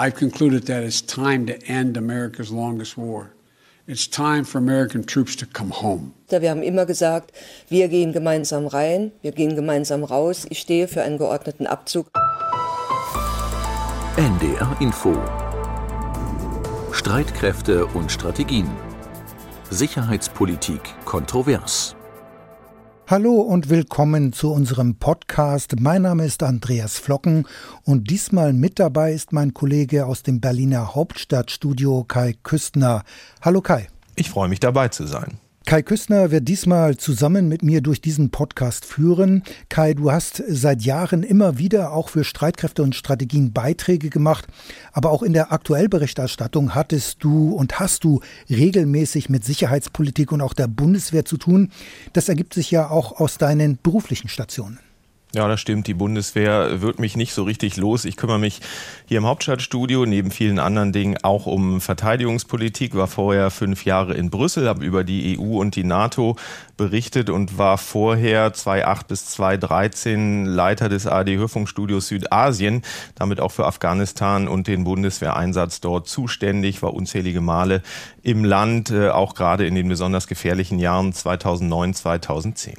I've concluded that it's time to end America's longest war. It's time for American troops to come home. Wir haben immer gesagt, wir gehen gemeinsam rein, wir gehen gemeinsam raus. Ich stehe für einen geordneten Abzug. NDR Info Streitkräfte und Strategien Sicherheitspolitik kontrovers Hallo und willkommen zu unserem Podcast. Mein Name ist Andreas Flocken und diesmal mit dabei ist mein Kollege aus dem Berliner Hauptstadtstudio Kai Küstner. Hallo Kai. Ich freue mich dabei zu sein. Kai Küstner wird diesmal zusammen mit mir durch diesen Podcast führen. Kai, du hast seit Jahren immer wieder auch für Streitkräfte und Strategien Beiträge gemacht, aber auch in der Aktuellberichterstattung hattest du und hast du regelmäßig mit Sicherheitspolitik und auch der Bundeswehr zu tun. Das ergibt sich ja auch aus deinen beruflichen Stationen. Ja, das stimmt. Die Bundeswehr wird mich nicht so richtig los. Ich kümmere mich hier im Hauptstadtstudio neben vielen anderen Dingen auch um Verteidigungspolitik. War vorher fünf Jahre in Brüssel, habe über die EU und die NATO berichtet und war vorher 2008 bis 2013 Leiter des ARD-Hörfunkstudios Südasien, damit auch für Afghanistan und den Bundeswehreinsatz dort zuständig, war unzählige Male im Land, äh, auch gerade in den besonders gefährlichen Jahren 2009, 2010.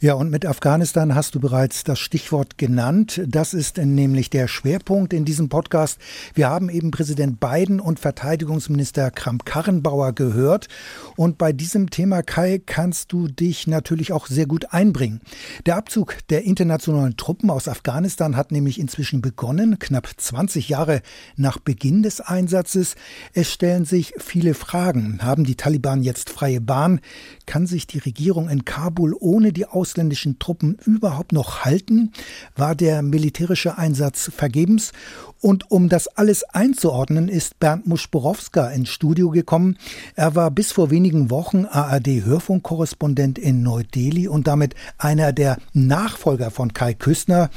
Ja, und mit Afghanistan hast du bereits das Stichwort genannt. Das ist nämlich der Schwerpunkt in diesem Podcast. Wir haben eben Präsident Biden und Verteidigungsminister Kramp-Karrenbauer gehört. Und bei diesem Thema, Kai, kannst du dich natürlich auch sehr gut einbringen. Der Abzug der internationalen Truppen aus Afghanistan hat nämlich inzwischen begonnen, knapp 20 Jahre nach Beginn des Einsatzes. Es stellen sich viele Fragen. Haben die Taliban jetzt freie Bahn? Kann sich die Regierung in Kabul ohne die Aus ausländischen Truppen überhaupt noch halten? War der militärische Einsatz vergebens? Und um das alles einzuordnen, ist Bernd Muschborowska ins Studio gekommen. Er war bis vor wenigen Wochen ARD-Hörfunkkorrespondent in Neu-Delhi und damit einer der Nachfolger von Kai Küstner.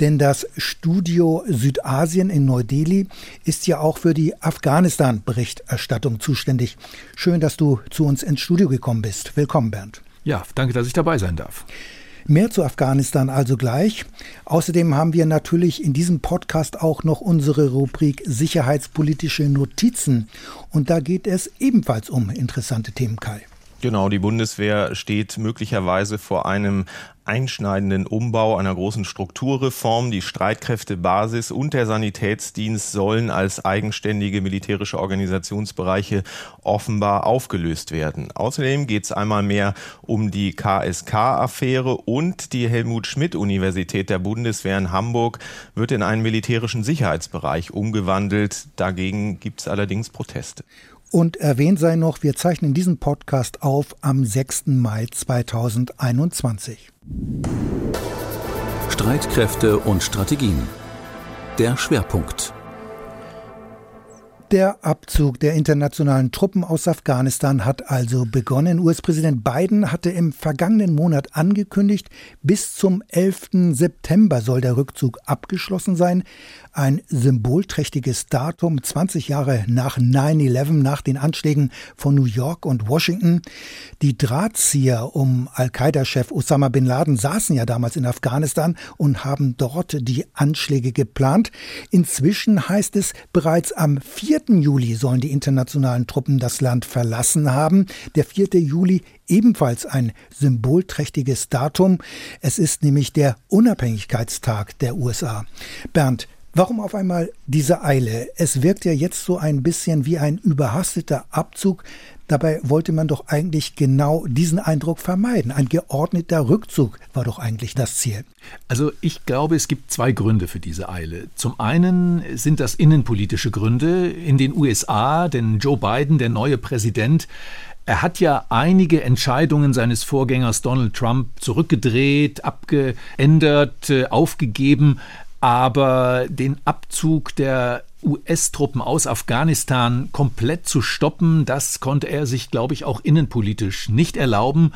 Denn das Studio Südasien in Neu-Delhi ist ja auch für die Afghanistan-Berichterstattung zuständig. Schön, dass du zu uns ins Studio gekommen bist. Willkommen, Bernd. Ja, danke, dass ich dabei sein darf. Mehr zu Afghanistan also gleich. Außerdem haben wir natürlich in diesem Podcast auch noch unsere Rubrik Sicherheitspolitische Notizen. Und da geht es ebenfalls um interessante Themen, Kai. Genau, die Bundeswehr steht möglicherweise vor einem einschneidenden Umbau einer großen Strukturreform. Die Streitkräftebasis und der Sanitätsdienst sollen als eigenständige militärische Organisationsbereiche offenbar aufgelöst werden. Außerdem geht es einmal mehr um die KSK-Affäre und die Helmut-Schmidt-Universität der Bundeswehr in Hamburg wird in einen militärischen Sicherheitsbereich umgewandelt. Dagegen gibt es allerdings Proteste. Und erwähnt sei noch, wir zeichnen diesen Podcast auf am 6. Mai 2021. Streitkräfte und Strategien. Der Schwerpunkt. Der Abzug der internationalen Truppen aus Afghanistan hat also begonnen. US-Präsident Biden hatte im vergangenen Monat angekündigt, bis zum 11. September soll der Rückzug abgeschlossen sein. Ein symbolträchtiges Datum, 20 Jahre nach 9-11, nach den Anschlägen von New York und Washington. Die Drahtzieher um Al-Qaida-Chef Osama bin Laden saßen ja damals in Afghanistan und haben dort die Anschläge geplant. Inzwischen heißt es, bereits am 4. Juli sollen die internationalen Truppen das Land verlassen haben. Der 4. Juli ebenfalls ein symbolträchtiges Datum. Es ist nämlich der Unabhängigkeitstag der USA. Bernd, Warum auf einmal diese Eile? Es wirkt ja jetzt so ein bisschen wie ein überhasteter Abzug. Dabei wollte man doch eigentlich genau diesen Eindruck vermeiden. Ein geordneter Rückzug war doch eigentlich das Ziel. Also ich glaube, es gibt zwei Gründe für diese Eile. Zum einen sind das innenpolitische Gründe in den USA, denn Joe Biden, der neue Präsident, er hat ja einige Entscheidungen seines Vorgängers Donald Trump zurückgedreht, abgeändert, äh, aufgegeben aber den Abzug der US-Truppen aus Afghanistan komplett zu stoppen, das konnte er sich, glaube ich, auch innenpolitisch nicht erlauben.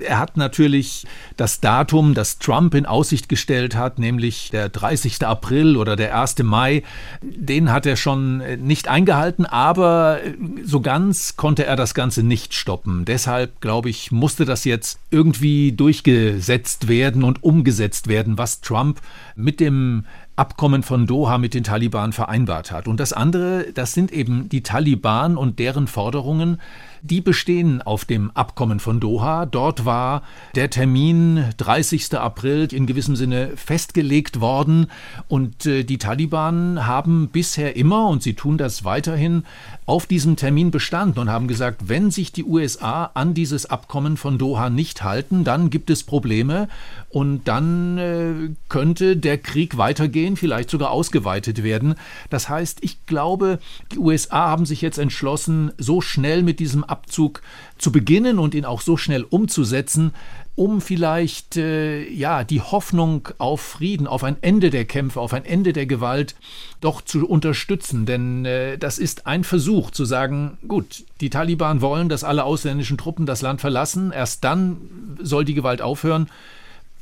Er hat natürlich das Datum, das Trump in Aussicht gestellt hat, nämlich der 30. April oder der 1. Mai, den hat er schon nicht eingehalten, aber so ganz konnte er das Ganze nicht stoppen. Deshalb, glaube ich, musste das jetzt irgendwie durchgesetzt werden und umgesetzt werden, was Trump mit dem Abkommen von Doha mit den Taliban vereinbart hat. Und das andere, das sind eben die Taliban und deren Forderungen, die bestehen auf dem Abkommen von Doha. Dort war der Termin 30. April in gewissem Sinne festgelegt worden und äh, die Taliban haben bisher immer, und sie tun das weiterhin, auf diesem Termin bestanden und haben gesagt, wenn sich die USA an dieses Abkommen von Doha nicht halten, dann gibt es Probleme und dann äh, könnte der Krieg weitergehen, vielleicht sogar ausgeweitet werden. Das heißt, ich glaube, die USA haben sich jetzt entschlossen, so schnell mit diesem Abzug zu beginnen und ihn auch so schnell umzusetzen, um vielleicht äh, ja die Hoffnung auf Frieden, auf ein Ende der Kämpfe, auf ein Ende der Gewalt doch zu unterstützen. Denn äh, das ist ein Versuch zu sagen, gut, die Taliban wollen, dass alle ausländischen Truppen das Land verlassen. Erst dann soll die Gewalt aufhören.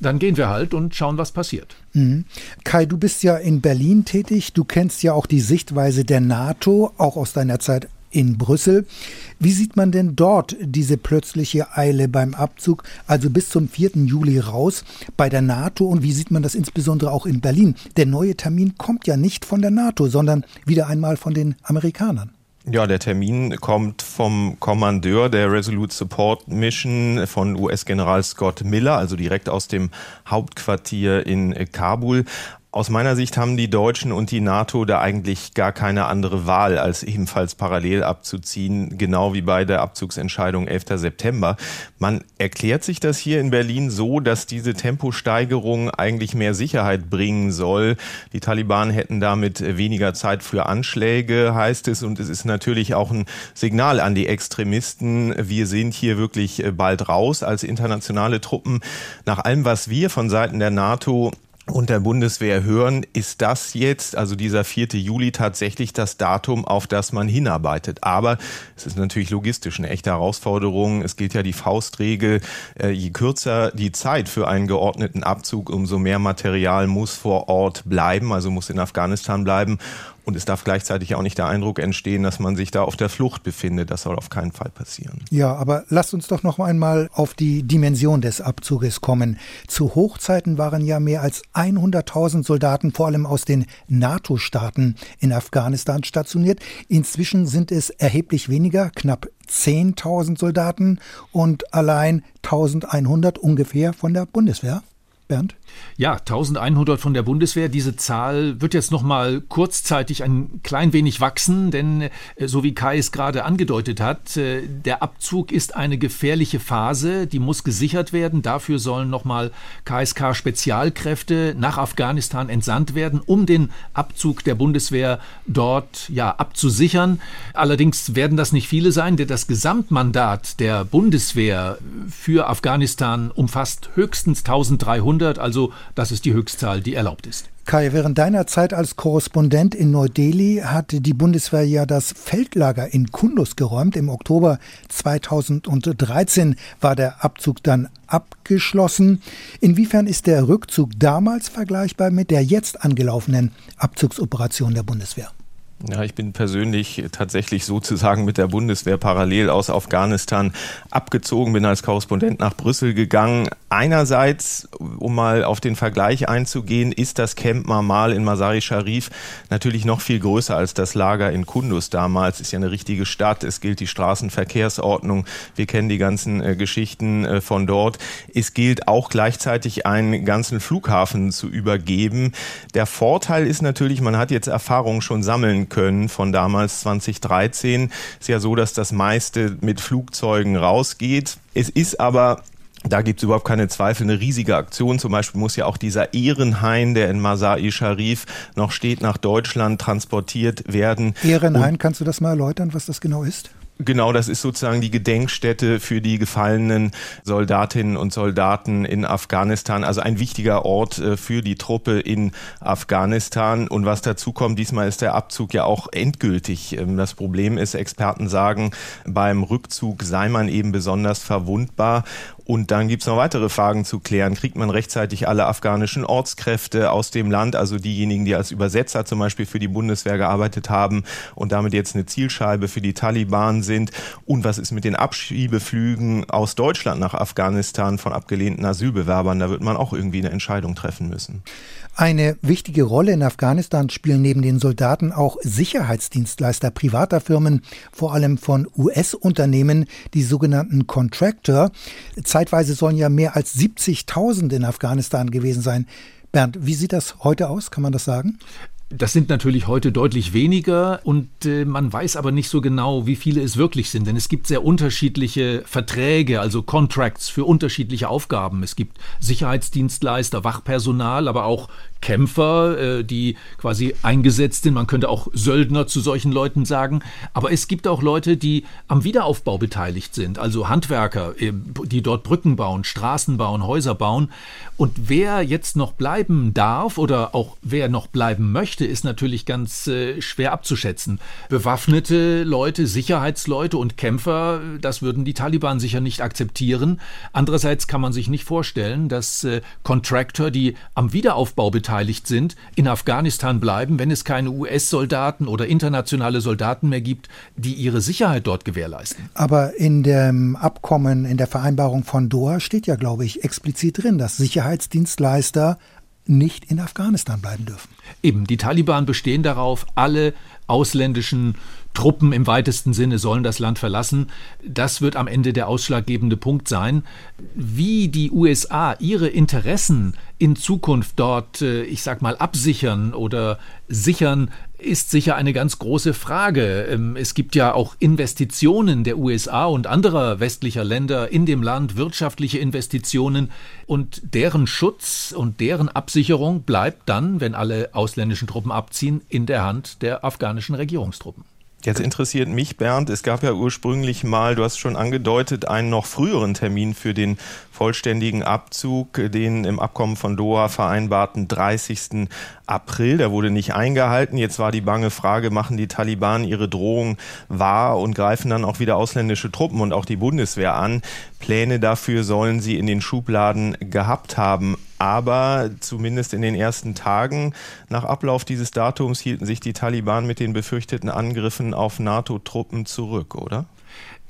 Dann gehen wir halt und schauen, was passiert. Mhm. Kai, du bist ja in Berlin tätig. Du kennst ja auch die Sichtweise der NATO, auch aus deiner Zeit in Brüssel. Wie sieht man denn dort diese plötzliche Eile beim Abzug, also bis zum 4. Juli raus bei der NATO und wie sieht man das insbesondere auch in Berlin? Der neue Termin kommt ja nicht von der NATO, sondern wieder einmal von den Amerikanern. Ja, der Termin kommt vom Kommandeur der Resolute Support Mission von US-General Scott Miller, also direkt aus dem Hauptquartier in Kabul. Aus meiner Sicht haben die Deutschen und die NATO da eigentlich gar keine andere Wahl, als ebenfalls parallel abzuziehen, genau wie bei der Abzugsentscheidung 11. September. Man erklärt sich das hier in Berlin so, dass diese Temposteigerung eigentlich mehr Sicherheit bringen soll. Die Taliban hätten damit weniger Zeit für Anschläge, heißt es. Und es ist natürlich auch ein Signal an die Extremisten. Wir sind hier wirklich bald raus als internationale Truppen. Nach allem, was wir von Seiten der NATO und der Bundeswehr hören, ist das jetzt, also dieser 4. Juli, tatsächlich das Datum, auf das man hinarbeitet. Aber es ist natürlich logistisch eine echte Herausforderung. Es gilt ja die Faustregel, äh, je kürzer die Zeit für einen geordneten Abzug, umso mehr Material muss vor Ort bleiben, also muss in Afghanistan bleiben. Und es darf gleichzeitig auch nicht der Eindruck entstehen, dass man sich da auf der Flucht befindet. Das soll auf keinen Fall passieren. Ja, aber lasst uns doch noch einmal auf die Dimension des Abzuges kommen. Zu Hochzeiten waren ja mehr als 100.000 Soldaten, vor allem aus den NATO-Staaten, in Afghanistan stationiert. Inzwischen sind es erheblich weniger, knapp 10.000 Soldaten und allein 1.100 ungefähr von der Bundeswehr. Bernd? Ja, 1100 von der Bundeswehr. Diese Zahl wird jetzt noch mal kurzzeitig ein klein wenig wachsen, denn äh, so wie Kai es gerade angedeutet hat, äh, der Abzug ist eine gefährliche Phase, die muss gesichert werden. Dafür sollen noch mal KSK Spezialkräfte nach Afghanistan entsandt werden, um den Abzug der Bundeswehr dort ja abzusichern. Allerdings werden das nicht viele sein, denn das Gesamtmandat der Bundeswehr für Afghanistan umfasst höchstens 1300, also das ist die Höchstzahl, die erlaubt ist. Kai, während deiner Zeit als Korrespondent in Neu-Delhi hat die Bundeswehr ja das Feldlager in Kundus geräumt. Im Oktober 2013 war der Abzug dann abgeschlossen. Inwiefern ist der Rückzug damals vergleichbar mit der jetzt angelaufenen Abzugsoperation der Bundeswehr? Ja, ich bin persönlich tatsächlich sozusagen mit der Bundeswehr parallel aus Afghanistan abgezogen, bin als Korrespondent nach Brüssel gegangen. Einerseits, um mal auf den Vergleich einzugehen, ist das Camp Marmal in Masari Sharif natürlich noch viel größer als das Lager in Kundus damals. Ist ja eine richtige Stadt. Es gilt die Straßenverkehrsordnung. Wir kennen die ganzen äh, Geschichten äh, von dort. Es gilt auch gleichzeitig einen ganzen Flughafen zu übergeben. Der Vorteil ist natürlich, man hat jetzt Erfahrungen schon sammeln können von damals 2013. Ist ja so, dass das meiste mit Flugzeugen rausgeht. Es ist aber da gibt es überhaupt keine Zweifel, eine riesige Aktion. Zum Beispiel muss ja auch dieser Ehrenhain, der in Masai Sharif noch steht, nach Deutschland transportiert werden. Ehrenhain, kannst du das mal erläutern, was das genau ist? Genau, das ist sozusagen die Gedenkstätte für die gefallenen Soldatinnen und Soldaten in Afghanistan. Also ein wichtiger Ort äh, für die Truppe in Afghanistan. Und was dazu kommt, diesmal ist der Abzug ja auch endgültig. Ähm, das Problem ist, Experten sagen, beim Rückzug sei man eben besonders verwundbar. Und dann gibt es noch weitere Fragen zu klären. Kriegt man rechtzeitig alle afghanischen Ortskräfte aus dem Land, also diejenigen, die als Übersetzer zum Beispiel für die Bundeswehr gearbeitet haben und damit jetzt eine Zielscheibe für die Taliban sind? Und was ist mit den Abschiebeflügen aus Deutschland nach Afghanistan von abgelehnten Asylbewerbern? Da wird man auch irgendwie eine Entscheidung treffen müssen. Eine wichtige Rolle in Afghanistan spielen neben den Soldaten auch Sicherheitsdienstleister privater Firmen, vor allem von US-Unternehmen, die sogenannten Contractor. Zeitweise sollen ja mehr als 70.000 in Afghanistan gewesen sein. Bernd, wie sieht das heute aus? Kann man das sagen? Das sind natürlich heute deutlich weniger und äh, man weiß aber nicht so genau, wie viele es wirklich sind, denn es gibt sehr unterschiedliche Verträge, also Contracts für unterschiedliche Aufgaben. Es gibt Sicherheitsdienstleister, Wachpersonal, aber auch Kämpfer, äh, die quasi eingesetzt sind. Man könnte auch Söldner zu solchen Leuten sagen. Aber es gibt auch Leute, die am Wiederaufbau beteiligt sind, also Handwerker, äh, die dort Brücken bauen, Straßen bauen, Häuser bauen. Und wer jetzt noch bleiben darf oder auch wer noch bleiben möchte, ist natürlich ganz äh, schwer abzuschätzen. Bewaffnete Leute, Sicherheitsleute und Kämpfer, das würden die Taliban sicher nicht akzeptieren. Andererseits kann man sich nicht vorstellen, dass Contractor, die am Wiederaufbau beteiligt sind, in Afghanistan bleiben, wenn es keine US-Soldaten oder internationale Soldaten mehr gibt, die ihre Sicherheit dort gewährleisten. Aber in dem Abkommen, in der Vereinbarung von Doha steht ja, glaube ich, explizit drin, dass Sicherheitsdienstleister nicht in Afghanistan bleiben dürfen. Eben, die Taliban bestehen darauf, alle ausländischen Truppen im weitesten Sinne sollen das Land verlassen. Das wird am Ende der ausschlaggebende Punkt sein. Wie die USA ihre Interessen in Zukunft dort, äh, ich sag mal, absichern oder sichern, ist sicher eine ganz große Frage. Ähm, es gibt ja auch Investitionen der USA und anderer westlicher Länder in dem Land, wirtschaftliche Investitionen und deren Schutz und deren Absicherung bleibt dann, wenn alle ausländischen Truppen abziehen, in der Hand der afghanischen Regierungstruppen. Jetzt interessiert mich, Bernd, es gab ja ursprünglich mal, du hast schon angedeutet, einen noch früheren Termin für den vollständigen Abzug, den im Abkommen von Doha vereinbarten 30. April. Der wurde nicht eingehalten. Jetzt war die bange Frage, machen die Taliban ihre Drohung wahr und greifen dann auch wieder ausländische Truppen und auch die Bundeswehr an. Pläne dafür sollen sie in den Schubladen gehabt haben. Aber zumindest in den ersten Tagen nach Ablauf dieses Datums hielten sich die Taliban mit den befürchteten Angriffen auf NATO-Truppen zurück, oder?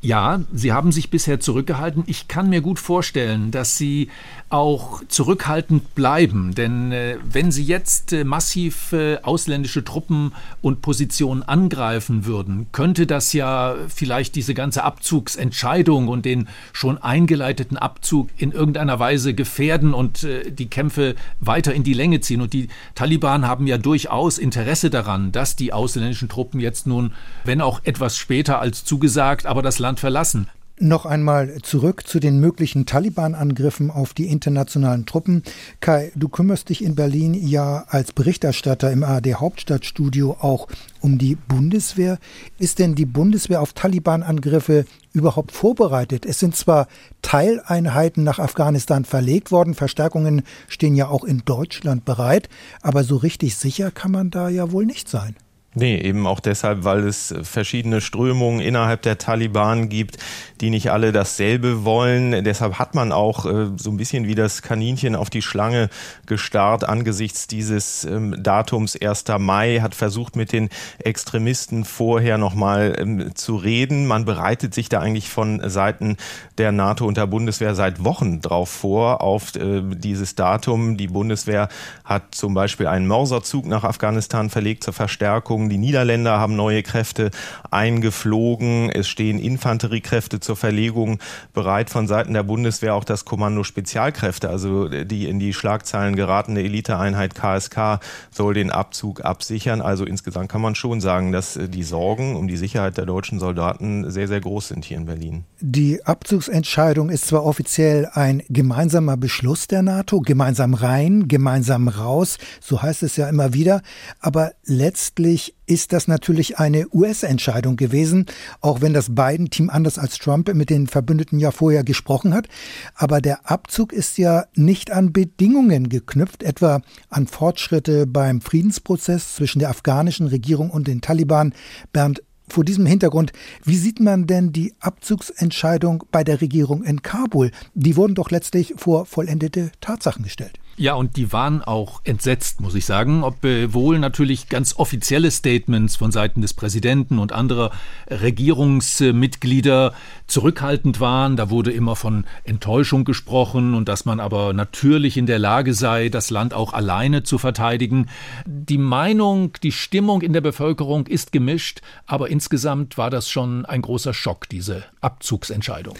Ja, sie haben sich bisher zurückgehalten. Ich kann mir gut vorstellen, dass sie auch zurückhaltend bleiben, denn äh, wenn sie jetzt äh, massiv äh, ausländische Truppen und Positionen angreifen würden, könnte das ja vielleicht diese ganze Abzugsentscheidung und den schon eingeleiteten Abzug in irgendeiner Weise gefährden und äh, die Kämpfe weiter in die Länge ziehen. Und die Taliban haben ja durchaus Interesse daran, dass die ausländischen Truppen jetzt nun, wenn auch etwas später als zugesagt, aber das Land Land verlassen. Noch einmal zurück zu den möglichen Taliban-Angriffen auf die internationalen Truppen. Kai, du kümmerst dich in Berlin ja als Berichterstatter im ARD Hauptstadtstudio auch um die Bundeswehr. Ist denn die Bundeswehr auf Taliban-Angriffe überhaupt vorbereitet? Es sind zwar Teileinheiten nach Afghanistan verlegt worden, Verstärkungen stehen ja auch in Deutschland bereit, aber so richtig sicher kann man da ja wohl nicht sein. Nee, eben auch deshalb, weil es verschiedene Strömungen innerhalb der Taliban gibt, die nicht alle dasselbe wollen. Deshalb hat man auch äh, so ein bisschen wie das Kaninchen auf die Schlange gestarrt angesichts dieses ähm, Datums 1. Mai, hat versucht mit den Extremisten vorher nochmal ähm, zu reden. Man bereitet sich da eigentlich von Seiten der NATO und der Bundeswehr seit Wochen drauf vor, auf äh, dieses Datum. Die Bundeswehr hat zum Beispiel einen Mörserzug nach Afghanistan verlegt zur Verstärkung die Niederländer haben neue Kräfte eingeflogen. Es stehen Infanteriekräfte zur Verlegung bereit von Seiten der Bundeswehr. Auch das Kommando Spezialkräfte, also die in die Schlagzeilen geratene Eliteeinheit KSK, soll den Abzug absichern. Also insgesamt kann man schon sagen, dass die Sorgen um die Sicherheit der deutschen Soldaten sehr, sehr groß sind hier in Berlin. Die Abzugsentscheidung ist zwar offiziell ein gemeinsamer Beschluss der NATO, gemeinsam rein, gemeinsam raus, so heißt es ja immer wieder, aber letztlich ist das natürlich eine US-Entscheidung gewesen, auch wenn das Biden-Team anders als Trump mit den Verbündeten ja vorher gesprochen hat. Aber der Abzug ist ja nicht an Bedingungen geknüpft, etwa an Fortschritte beim Friedensprozess zwischen der afghanischen Regierung und den Taliban. Bernd, Vor diesem Hintergrund, wie sieht man denn die Abzugsentscheidung bei der Regierung in Kabul? Die wurden doch letztlich vor vollendete Tatsachen gestellt. Ja, und die waren auch entsetzt, muss ich sagen, obwohl natürlich ganz offizielle Statements von Seiten des Präsidenten und anderer Regierungsmitglieder zurückhaltend waren. Da wurde immer von Enttäuschung gesprochen und dass man aber natürlich in der Lage sei, das Land auch alleine zu verteidigen. Die Meinung, die Stimmung in der Bevölkerung ist gemischt, aber insgesamt war das schon ein großer Schock, diese Abzugsentscheidung.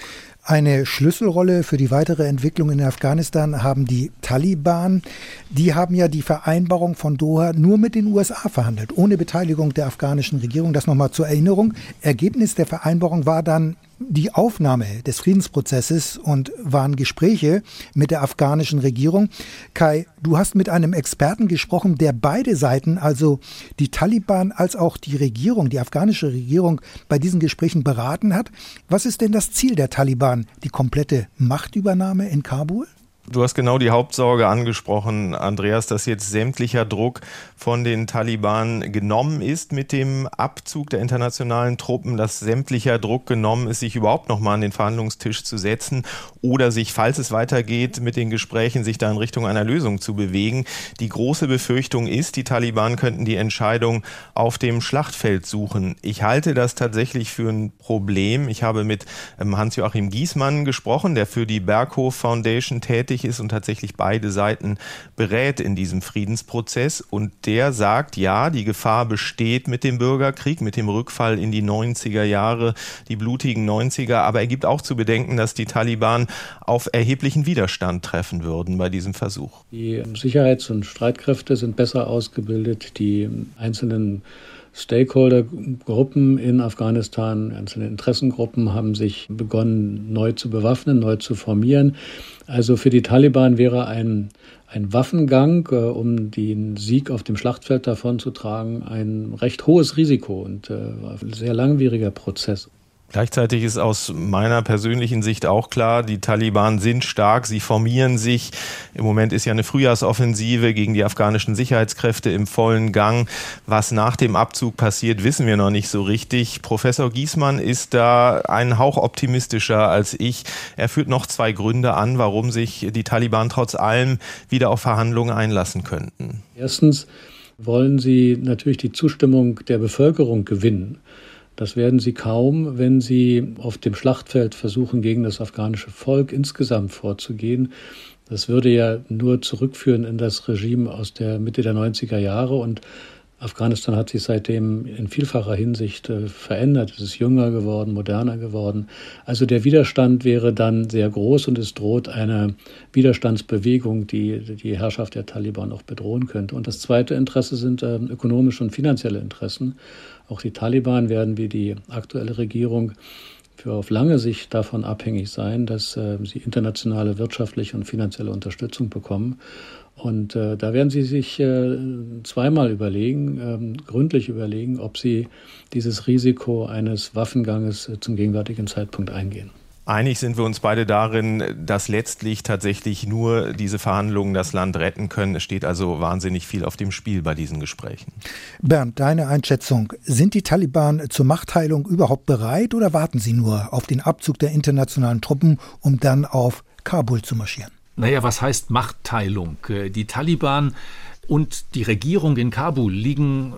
Eine Schlüsselrolle für die weitere Entwicklung in Afghanistan haben die Taliban. Die haben ja die Vereinbarung von Doha nur mit den USA verhandelt, ohne Beteiligung der afghanischen Regierung. Das nochmal zur Erinnerung. Ergebnis der Vereinbarung war dann die Aufnahme des Friedensprozesses und waren Gespräche mit der afghanischen Regierung. Kai, du hast mit einem Experten gesprochen, der beide Seiten, also die Taliban als auch die Regierung, die afghanische Regierung, bei diesen Gesprächen beraten hat. Was ist denn das Ziel der Taliban? Die komplette Machtübernahme in Kabul? Du hast genau die Hauptsorge angesprochen, Andreas, dass jetzt sämtlicher Druck von den Taliban genommen ist mit dem Abzug der internationalen Truppen, dass sämtlicher Druck genommen ist, sich überhaupt noch mal an den Verhandlungstisch zu setzen oder sich, falls es weitergeht mit den Gesprächen, sich da in Richtung einer Lösung zu bewegen. Die große Befürchtung ist, die Taliban könnten die Entscheidung auf dem Schlachtfeld suchen. Ich halte das tatsächlich für ein Problem. Ich habe mit ähm, Hans-Joachim Giesmann gesprochen, der für die Berghof Foundation tätig tätig ist und tatsächlich beide Seiten berät in diesem Friedensprozess. Und der sagt, ja, die Gefahr besteht mit dem Bürgerkrieg, mit dem Rückfall in die 90er Jahre, die blutigen 90er. Aber er gibt auch zu bedenken, dass die Taliban auf erheblichen Widerstand treffen würden bei diesem Versuch. Die Sicherheits- und Streitkräfte sind besser ausgebildet. Die einzelnen Stakeholder-Gruppen in Afghanistan, einzelne Interessengruppen haben sich begonnen, neu zu bewaffnen, neu zu formieren. Also für die Taliban wäre ein, ein Waffengang, äh, um den Sieg auf dem Schlachtfeld davonzutragen, ein recht hohes Risiko und äh, ein sehr langwieriger Prozess. Gleichzeitig ist aus meiner persönlichen Sicht auch klar, die Taliban sind stark, sie formieren sich. Im Moment ist ja eine Frühjahrsoffensive gegen die afghanischen Sicherheitskräfte im vollen Gang. Was nach dem Abzug passiert, wissen wir noch nicht so richtig. Professor Giesmann ist da einen Hauch optimistischer als ich. Er führt noch zwei Gründe an, warum sich die Taliban trotz allem wieder auf Verhandlungen einlassen könnten. Erstens wollen sie natürlich die Zustimmung der Bevölkerung gewinnen. Das werden sie kaum, wenn sie auf dem Schlachtfeld versuchen, gegen das afghanische Volk insgesamt vorzugehen. Das würde ja nur zurückführen in das Regime aus der Mitte der 90er Jahre und Afghanistan hat sich seitdem in vielfacher Hinsicht äh, verändert. Es ist jünger geworden, moderner geworden. Also der Widerstand wäre dann sehr groß und es droht eine Widerstandsbewegung, die die Herrschaft der Taliban auch bedrohen könnte. Und das zweite Interesse sind äh, ökonomische und finanzielle Interessen. Auch die Taliban werden wie die aktuelle Regierung für auf lange Sicht davon abhängig sein, dass äh, sie internationale wirtschaftliche und finanzielle Unterstützung bekommen. Und äh, da werden Sie sich äh, zweimal überlegen, ähm, gründlich überlegen, ob Sie dieses Risiko eines Waffenganges äh, zum gegenwärtigen Zeitpunkt eingehen. Einig sind wir uns beide darin, dass letztlich tatsächlich nur diese Verhandlungen das Land retten können. Es steht also wahnsinnig viel auf dem Spiel bei diesen Gesprächen. Bernd, deine Einschätzung. Sind die Taliban zur Machtteilung überhaupt bereit oder warten sie nur auf den Abzug der internationalen Truppen, um dann auf Kabul zu marschieren? Naja, was heißt Machtteilung? Äh, die Taliban und die Regierung in Kabul liegen,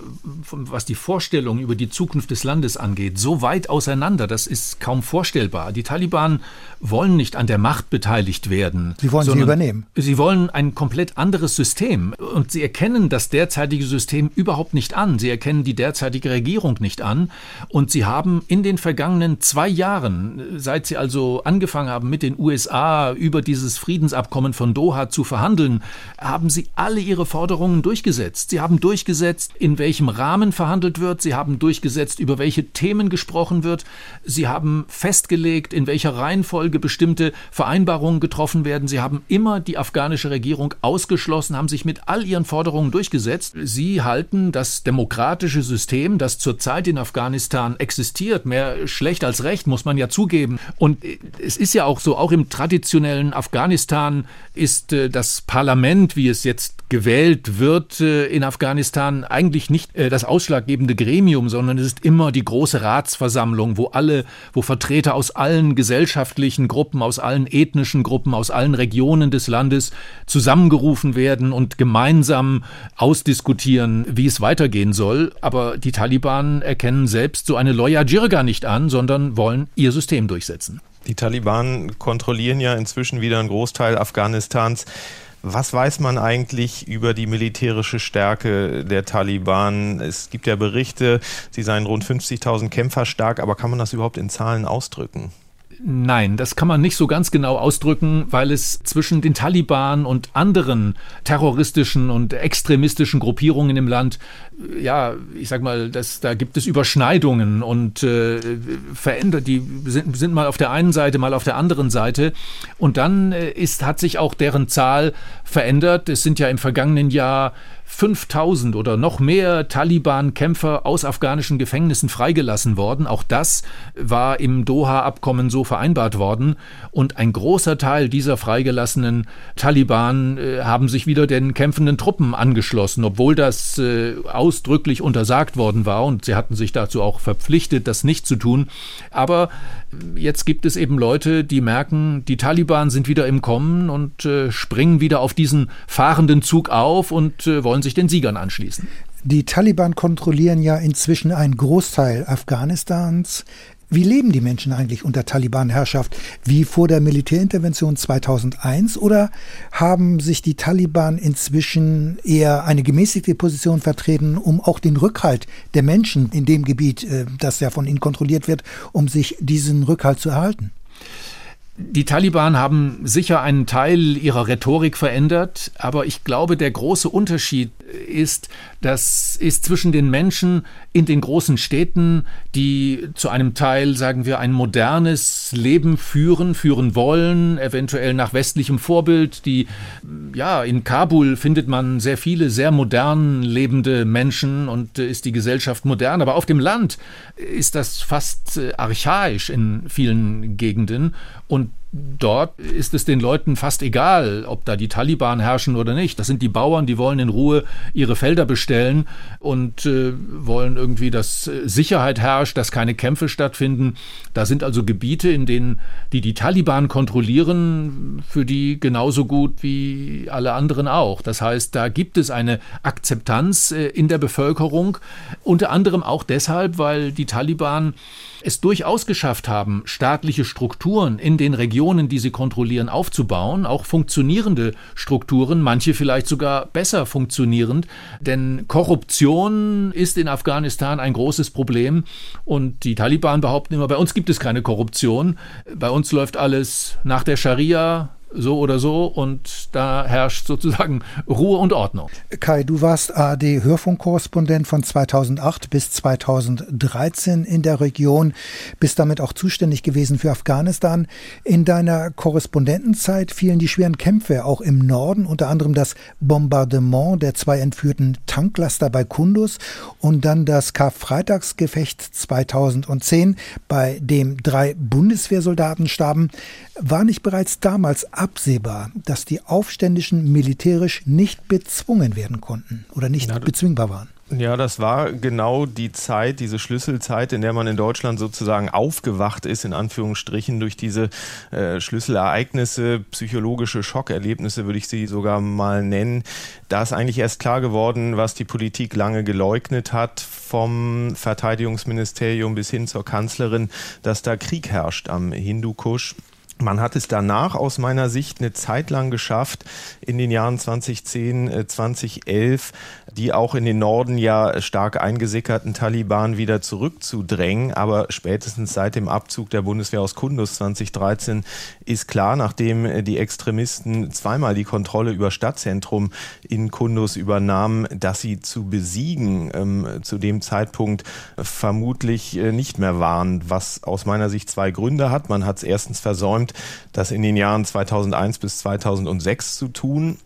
was die Vorstellung über die Zukunft des Landes angeht, so weit auseinander, das ist kaum vorstellbar. Die Taliban wollen nicht an der Macht beteiligt werden. Sie wollen sie übernehmen. Sie wollen ein komplett anderes System. Und sie erkennen das derzeitige System überhaupt nicht an. Sie erkennen die derzeitige Regierung nicht an. Und sie haben in den vergangenen zwei Jahren, seit sie also angefangen haben, mit den USA über dieses Friedensabkommen von Doha zu verhandeln, haben sie alle ihre Forderungen Forderungen durchgesetzt. Sie haben durchgesetzt, in welchem Rahmen verhandelt wird. Sie haben durchgesetzt, über welche Themen gesprochen wird. Sie haben festgelegt, in welcher Reihenfolge bestimmte Vereinbarungen getroffen werden. Sie haben immer die afghanische Regierung ausgeschlossen, haben sich mit all ihren Forderungen durchgesetzt. Sie halten das demokratische System, das zurzeit in Afghanistan existiert, mehr schlecht als recht, muss man ja zugeben. Und es ist ja auch so, auch im traditionellen Afghanistan ist äh, das Parlament, wie es jetzt gewählt Wird äh, in Afghanistan eigentlich nicht äh, das ausschlaggebende Gremium, sondern es ist immer die große Ratsversammlung, wo alle, wo Vertreter aus allen gesellschaftlichen Gruppen, aus allen ethnischen Gruppen, aus allen Regionen des Landes zusammengerufen werden und gemeinsam ausdiskutieren, wie es weitergehen soll. Aber die Taliban erkennen selbst so eine Loya Jirga nicht an, sondern wollen ihr System durchsetzen. Die Taliban kontrollieren ja inzwischen wieder einen Großteil Afghanistans. Was weiß man eigentlich über die militärische Stärke der Taliban? Es gibt ja Berichte, sie seien rund 50.000 Kämpfer stark, aber kann man das überhaupt in Zahlen ausdrücken? Nein, das kann man nicht so ganz genau ausdrücken, weil es zwischen den Taliban und anderen terroristischen und extremistischen Gruppierungen im Land, ja, ich sag mal, das, da gibt es Überschneidungen und äh, verändert, die sind, sind mal auf der einen Seite, mal auf der anderen Seite. Und dann äh, ist, hat sich auch deren Zahl verändert. Es sind ja im vergangenen Jahr 5000 oder noch mehr Taliban-Kämpfer aus afghanischen Gefängnissen freigelassen worden. Auch das war im Doha-Abkommen so vereinbart worden. Und ein großer Teil dieser freigelassenen Taliban äh, haben sich wieder den kämpfenden Truppen angeschlossen, obwohl das äh, ausdrücklich untersagt worden war. Und sie hatten sich dazu auch verpflichtet, das nicht zu tun. Aber jetzt gibt es eben Leute, die merken, die Taliban sind wieder im Kommen und äh, springen wieder auf diesen fahrenden Zug auf und äh, wollen sich den Siegern anschließen. Die Taliban kontrollieren ja inzwischen einen Großteil Afghanistans. Wie leben die Menschen eigentlich unter Taliban-Herrschaft? Wie vor der Militärintervention 2001? Oder haben sich die Taliban inzwischen eher eine gemäßigte Position vertreten, um auch den Rückhalt der Menschen in dem Gebiet, äh, das ja von ihnen kontrolliert wird, um sich diesen Rückhalt zu erhalten? Die Taliban haben sicher einen Teil ihrer Rhetorik verändert, aber ich glaube, der große Unterschied ist, das ist zwischen den Menschen in den großen Städten, die zu einem Teil, sagen wir, ein modernes Leben führen, führen wollen, eventuell nach westlichem Vorbild. Die, ja, in Kabul findet man sehr viele sehr modern lebende Menschen und ist die Gesellschaft modern, aber auf dem Land ist das fast äh, archaisch in vielen Gegenden und Dort ist es den Leuten fast egal, ob da die Taliban herrschen oder nicht. Das sind die Bauern, die wollen in Ruhe ihre Felder bestellen und äh, wollen irgendwie, dass äh, Sicherheit herrscht, dass keine Kämpfe stattfinden. Da sind also Gebiete, in denen die die Taliban kontrollieren, für die genauso gut wie alle anderen auch. Das heißt, da gibt es eine Akzeptanz äh, in der Bevölkerung, unter anderem auch deshalb, weil die Taliban es durchaus geschafft haben, staatliche Strukturen in den Regionen, die sie kontrollieren, aufzubauen, auch funktionierende Strukturen, manche vielleicht sogar besser funktionierend, denn Korruption ist in Afghanistan ein großes Problem und die Taliban behaupten immer, bei uns gibt es keine Korruption, bei uns läuft alles nach der Scharia, so oder so und da herrscht sozusagen Ruhe und Ordnung. Kai, du warst ARD-Hörfunkkorrespondent von 2008 bis 2013 in der Region, bist damit auch zuständig gewesen für Afghanistan. In deiner Korrespondentenzeit fielen die schweren Kämpfe auch im Norden, unter anderem das Bombardement der zwei entführten Tanklaster bei Kundus und dann das Karfreitagsgefecht 2010, bei dem drei Bundeswehrsoldaten starben. War nicht bereits damals absehbar, dass die Aufständischen militärisch nicht bezwungen werden konnten oder nicht ja, bezwingbar waren? Ja, das war genau die Zeit, diese Schlüsselzeit, in der man in Deutschland sozusagen aufgewacht ist, in Anführungsstrichen, durch diese äh, Schlüsselereignisse, psychologische Schockerlebnisse, würde ich sie sogar mal nennen. Da ist eigentlich erst klar geworden, was die Politik lange geleugnet hat, vom Verteidigungsministerium bis hin zur Kanzlerin, dass da Krieg herrscht am Hindukusch. Man hat es danach aus meiner Sicht eine Zeit lang geschafft, in den Jahren 2010, 2011 die auch in den Norden ja stark eingesickerten Taliban wieder zurückzudrängen. Aber spätestens seit dem Abzug der Bundeswehr aus Kundus 2013 ist klar, nachdem die Extremisten zweimal die Kontrolle über Stadtzentrum in Kundus übernahmen, dass sie zu besiegen ähm, zu dem Zeitpunkt vermutlich äh, nicht mehr waren, was aus meiner Sicht zwei Gründe hat. Man hat es erstens versäumt, das in den Jahren 2001 bis 2006 zu tun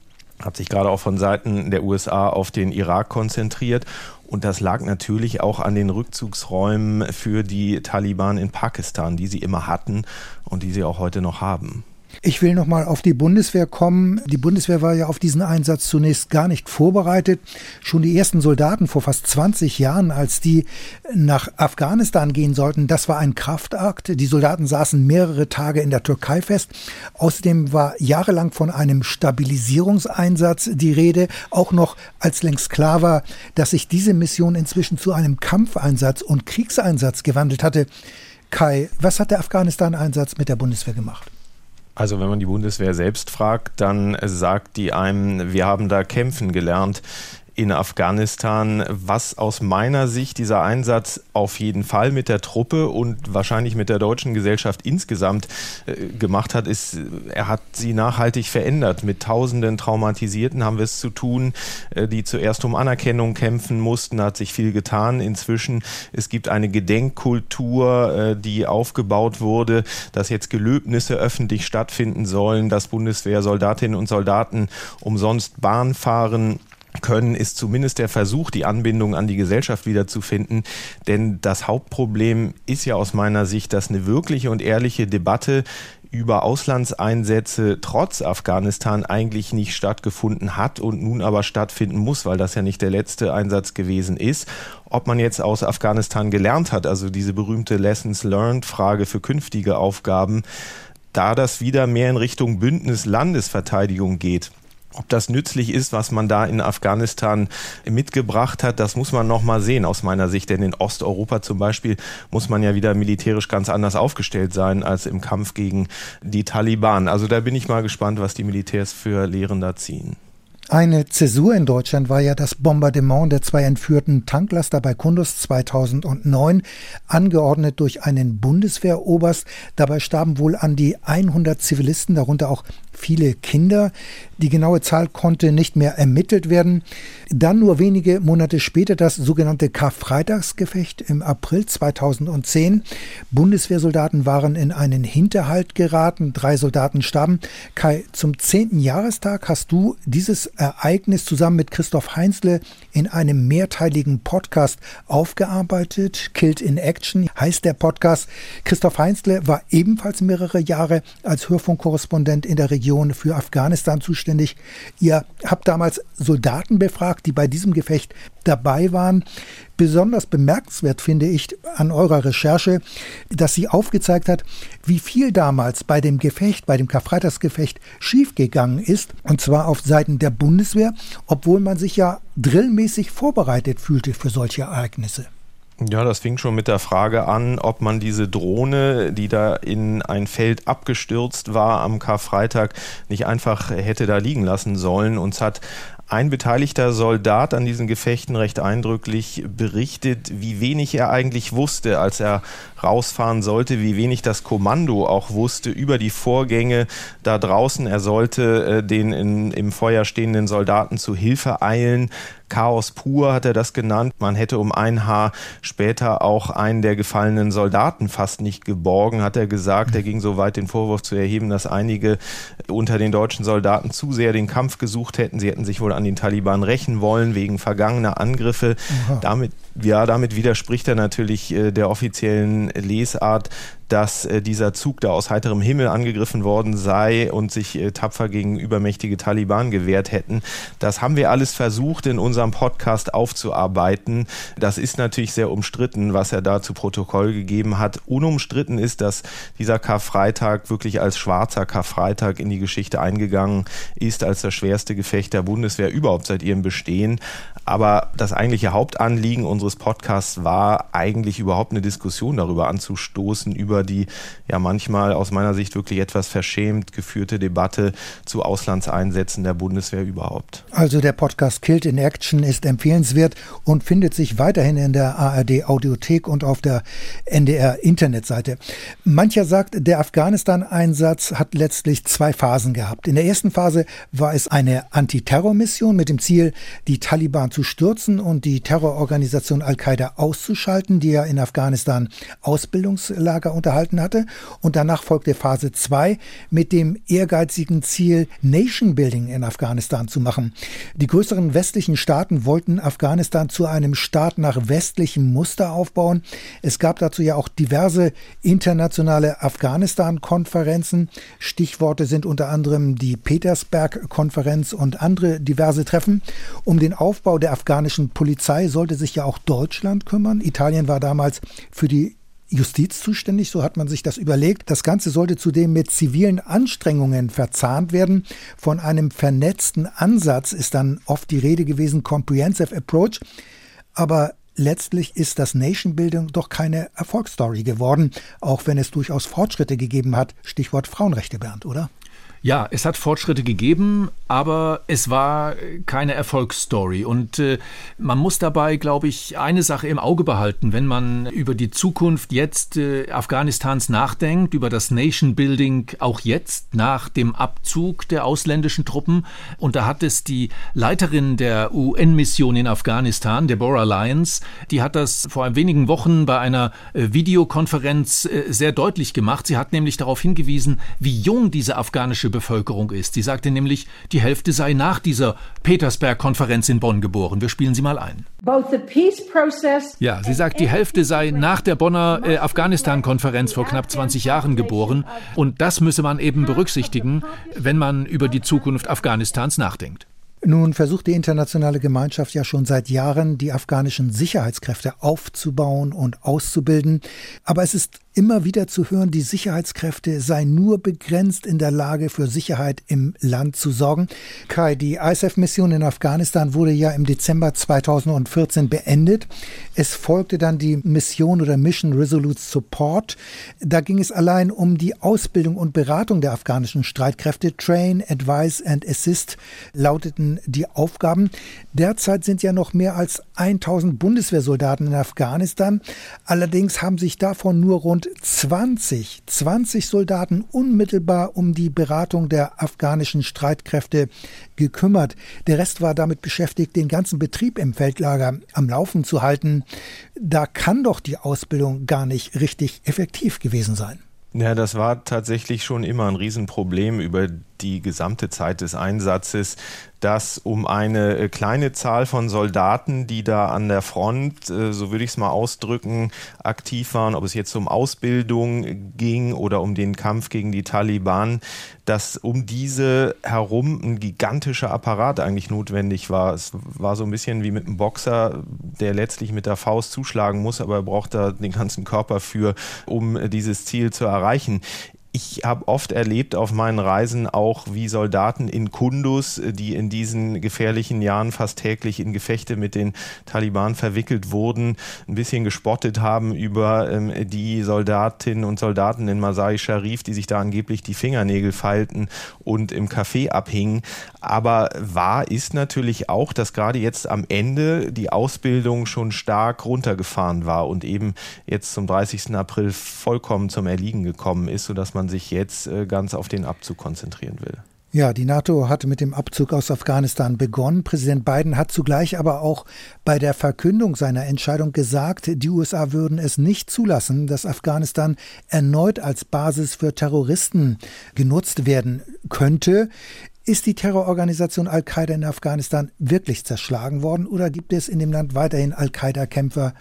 hat sich gerade auch von Seiten der USA auf den Irak konzentriert. Und das lag natürlich auch an den Rückzugsräumen für die Taliban in Pakistan, die sie immer hatten und die sie auch heute noch haben. Ich will noch mal auf die Bundeswehr kommen. Die Bundeswehr war ja auf diesen Einsatz zunächst gar nicht vorbereitet. Schon die ersten Soldaten vor fast 20 Jahren, als die nach Afghanistan gehen sollten, das war ein Kraftakt. Die Soldaten saßen mehrere Tage in der Türkei fest. Außerdem war jahrelang von einem Stabilisierungseinsatz die Rede, auch noch als längst klar war, dass sich diese Mission inzwischen zu einem Kampfeinsatz und Kriegseinsatz gewandelt hatte. Kai, was hat der Afghanistan-Einsatz mit der Bundeswehr gemacht? Also wenn man die Bundeswehr selbst fragt, dann sagt die einem, wir haben da kämpfen gelernt in Afghanistan, was aus meiner Sicht dieser Einsatz auf jeden Fall mit der Truppe und wahrscheinlich mit der deutschen Gesellschaft insgesamt äh, gemacht hat, ist, er hat sie nachhaltig verändert. Mit tausenden Traumatisierten haben wir es zu tun, äh, die zuerst um Anerkennung kämpfen mussten, hat sich viel getan. Inzwischen, es gibt eine Gedenkkultur, äh, die aufgebaut wurde, dass jetzt Gelöbnisse öffentlich stattfinden sollen, dass Bundeswehrsoldatinnen und Soldaten umsonst Bahn fahren können, ist zumindest der Versuch, die Anbindung an die Gesellschaft wiederzufinden. Denn das Hauptproblem ist ja aus meiner Sicht, dass eine wirkliche und ehrliche Debatte über Auslandseinsätze trotz Afghanistan eigentlich nicht stattgefunden hat und nun aber stattfinden muss, weil das ja nicht der letzte Einsatz gewesen ist. Ob man jetzt aus Afghanistan gelernt hat, also diese berühmte Lessons Learned Frage für künftige Aufgaben, da das wieder mehr in Richtung Bündnis Landesverteidigung geht ob das nützlich ist, was man da in Afghanistan mitgebracht hat, das muss man noch mal sehen aus meiner Sicht. Denn in Osteuropa zum Beispiel muss man ja wieder militärisch ganz anders aufgestellt sein als im Kampf gegen die Taliban. Also da bin ich mal gespannt, was die Militärs für Lehren da ziehen. Eine Zäsur in Deutschland war ja das Bombardement der zwei entführten Tanklaster bei Kundus 2009, angeordnet durch einen Bundeswehroberst. Dabei starben wohl an die 100 Zivilisten, darunter auch viele Kinder. Die genaue Zahl konnte nicht mehr ermittelt werden. Dann nur wenige Monate später das sogenannte Karfreitagsgefecht im April 2010. Bundeswehrsoldaten waren in einen Hinterhalt geraten, drei Soldaten starben. Kai, zum zehnten Jahrestag hast du dieses Ereignis zusammen mit Christoph Heinzle in einem mehrteiligen Podcast aufgearbeitet. Killed in Action heißt der Podcast. Christoph Heinzle war ebenfalls mehrere Jahre als Hörfunkkorrespondent in der Region für Afghanistan zuständig. Ihr habt damals Soldaten befragt, die bei diesem Gefecht dabei waren. Besonders bemerkenswert finde ich an eurer Recherche, dass sie aufgezeigt hat, wie viel damals bei dem Gefecht, bei dem Karfreitagsgefecht schiefgegangen ist, und zwar auf Seiten der Bundeswehr, obwohl man sich ja drillmäßig vorbereitet fühlte für solche Ereignisse. Ja, das fing schon mit der Frage an, ob man diese Drohne, die da in ein Feld abgestürzt war am Karfreitag, nicht einfach hätte da liegen lassen sollen. Uns hat ein beteiligter Soldat an diesen Gefechten recht eindrücklich berichtet, wie wenig er eigentlich wusste, als er rausfahren sollte, wie wenig das Kommando auch wusste über die Vorgänge da draußen. Er sollte äh, den in, im Feuer stehenden Soldaten zu Hilfe eilen. Chaos pur hat er das genannt. Man hätte um ein Haar später auch einen der gefallenen Soldaten fast nicht geborgen, hat er gesagt. Er ging so weit, den Vorwurf zu erheben, dass einige unter den deutschen Soldaten zu sehr den Kampf gesucht hätten. Sie hätten sich wohl an den Taliban rächen wollen wegen vergangener Angriffe. Damit, ja, damit widerspricht er natürlich äh, der offiziellen Lesart, dass äh, dieser Zug da aus heiterem Himmel angegriffen worden sei und sich äh, tapfer gegen übermächtige Taliban gewehrt hätten. Das haben wir alles versucht in unserem Podcast aufzuarbeiten. Das ist natürlich sehr umstritten, was er da zu Protokoll gegeben hat. Unumstritten ist, dass dieser Karfreitag wirklich als schwarzer Karfreitag in die Geschichte eingegangen ist, als das schwerste Gefecht der Bundeswehr überhaupt seit ihrem Bestehen. Aber das eigentliche Hauptanliegen unseres Podcasts war eigentlich überhaupt eine Diskussion darüber anzustoßen, über die ja manchmal aus meiner Sicht wirklich etwas verschämt geführte Debatte zu Auslandseinsätzen der Bundeswehr überhaupt. Also der Podcast Killed in Action ist empfehlenswert und findet sich weiterhin in der ARD Audiothek und auf der NDR Internetseite. Mancher sagt, der Afghanistan-Einsatz hat letztlich zwei Phasen gehabt. In der ersten Phase war es eine Antiterrormission mit dem Ziel, die Taliban zu stürzen und die Terrororganisation Al-Qaida auszuschalten, die ja in Afghanistan Ausbildungslager unter gehalten hatte. Und danach folgte Phase 2 mit dem ehrgeizigen Ziel, Nation Building in Afghanistan zu machen. Die größeren westlichen Staaten wollten Afghanistan zu einem Staat nach westlichem Muster aufbauen. Es gab dazu ja auch diverse internationale Afghanistan-Konferenzen. Stichworte sind unter anderem die Petersberg-Konferenz und andere diverse Treffen. Um den Aufbau der afghanischen Polizei sollte sich ja auch Deutschland kümmern. Italien war damals für die Justiz zuständig, so hat man sich das überlegt. Das Ganze sollte zudem mit zivilen Anstrengungen verzahnt werden. Von einem vernetzten Ansatz ist dann oft die Rede gewesen, Comprehensive Approach. Aber letztlich ist das Nation Building doch keine Erfolgsstory geworden, auch wenn es durchaus Fortschritte gegeben hat. Stichwort Frauenrechte, Bernd, oder? Ja, es hat Fortschritte gegeben, aber es war keine Erfolgsstory. Und äh, man muss dabei, glaube ich, eine Sache im Auge behalten, wenn man über die Zukunft jetzt äh, Afghanistans nachdenkt, über das Nation Building auch jetzt nach dem Abzug der ausländischen Truppen. Und da hat es die Leiterin der UN-Mission in Afghanistan, Deborah Lyons, die hat das vor wenigen Wochen bei einer äh, Videokonferenz äh, sehr deutlich gemacht. Sie hat nämlich darauf hingewiesen, wie jung diese afghanische Bevölkerung ist. Sie sagte nämlich, die Hälfte sei nach dieser Petersberg-Konferenz in Bonn geboren. Wir spielen sie mal ein. Ja, sie sagt, die Hälfte sei nach der Bonner äh, Afghanistan-Konferenz vor knapp 20 Jahren geboren. Und das müsse man eben berücksichtigen, wenn man über die Zukunft Afghanistans nachdenkt. Nun versucht die internationale Gemeinschaft ja schon seit Jahren, die afghanischen Sicherheitskräfte aufzubauen und auszubilden. Aber es ist immer wieder zu hören, die Sicherheitskräfte seien nur begrenzt in der Lage, für Sicherheit im Land zu sorgen. Kai, die ISAF-Mission in Afghanistan wurde ja im Dezember 2014 beendet. Es folgte dann die Mission oder Mission Resolute Support. Da ging es allein um die Ausbildung und Beratung der afghanischen Streitkräfte. Train, Advise and Assist lauteten die Aufgaben. Derzeit sind ja noch mehr als 1000 Bundeswehrsoldaten in Afghanistan. Allerdings haben sich davon nur rund rund 20, 20 Soldaten unmittelbar um die Beratung der afghanischen Streitkräfte gekümmert. Der Rest war damit beschäftigt, den ganzen Betrieb im Feldlager am Laufen zu halten. Da kann doch die Ausbildung gar nicht richtig effektiv gewesen sein. Ja, das war tatsächlich schon immer ein Riesenproblem über die gesamte Zeit des Einsatzes dass um eine äh, kleine Zahl von Soldaten, die da an der Front, äh, so würde ich es mal ausdrücken, aktiv waren, ob es jetzt um Ausbildung ging oder um den Kampf gegen die Taliban, dass um diese herum ein gigantischer Apparat eigentlich notwendig war. Es war so ein bisschen wie mit einem Boxer, der letztlich mit der Faust zuschlagen muss, aber er braucht da den ganzen Körper für, um dieses Ziel zu erreichen ich habe oft erlebt auf meinen Reisen auch, wie Soldaten in Kundus, die in diesen gefährlichen Jahren fast täglich in Gefechte mit den Taliban verwickelt wurden, ein bisschen gespottet haben über ähm, die Soldatinnen und Soldaten in Masai Sharif, die sich da angeblich die Fingernägel falten und im Café abhingen. Aber wahr ist natürlich auch, dass gerade jetzt am Ende die Ausbildung schon stark runtergefahren war und eben jetzt zum 30. April vollkommen zum Erliegen gekommen ist, sodass man man sich jetzt äh, ganz auf den Abzug konzentrieren will. Ja, die NATO hatte mit dem Abzug aus Afghanistan begonnen. Präsident Biden hat zugleich aber auch bei der Verkündung seiner Entscheidung gesagt, die USA würden es nicht zulassen, dass Afghanistan erneut als Basis für Terroristen genutzt werden könnte. Ist die Terrororganisation Al-Qaida in Afghanistan wirklich zerschlagen worden oder gibt es in dem Land weiterhin Al-Qaida-Kämpfer,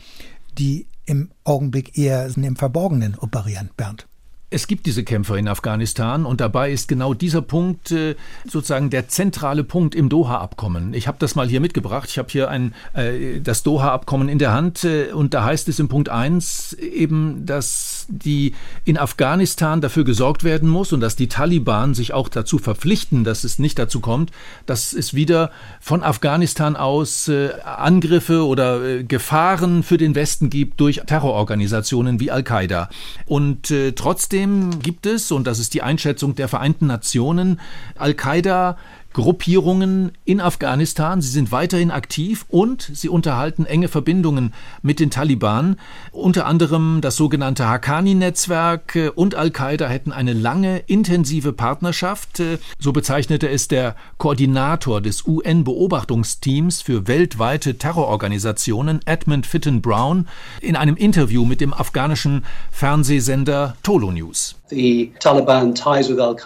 die im Augenblick eher im Verborgenen operieren, Bernd? Es gibt diese Kämpfer in Afghanistan und dabei ist genau dieser Punkt äh, sozusagen der zentrale Punkt im Doha-Abkommen. Ich habe das mal hier mitgebracht. Ich habe hier ein, äh, das Doha-Abkommen in der Hand äh, und da heißt es im Punkt 1 eben, dass die in Afghanistan dafür gesorgt werden muss und dass die Taliban sich auch dazu verpflichten, dass es nicht dazu kommt, dass es wieder von Afghanistan aus äh, Angriffe oder äh, Gefahren für den Westen gibt durch Terrororganisationen wie Al-Qaida. Und äh, trotzdem Trotzdem gibt es, und das ist die Einschätzung der Vereinten Nationen, Al-Qaida Gruppierungen in Afghanistan. Sie sind weiterhin aktiv und sie unterhalten enge Verbindungen mit den Taliban. Unter anderem das sogenannte Haqqani-Netzwerk und Al-Qaida hätten eine lange, intensive Partnerschaft. So bezeichnete es der Koordinator des UN-Beobachtungsteams für weltweite Terrororganisationen, Edmund Fitton Brown, in einem Interview mit dem afghanischen Fernsehsender Tolo News.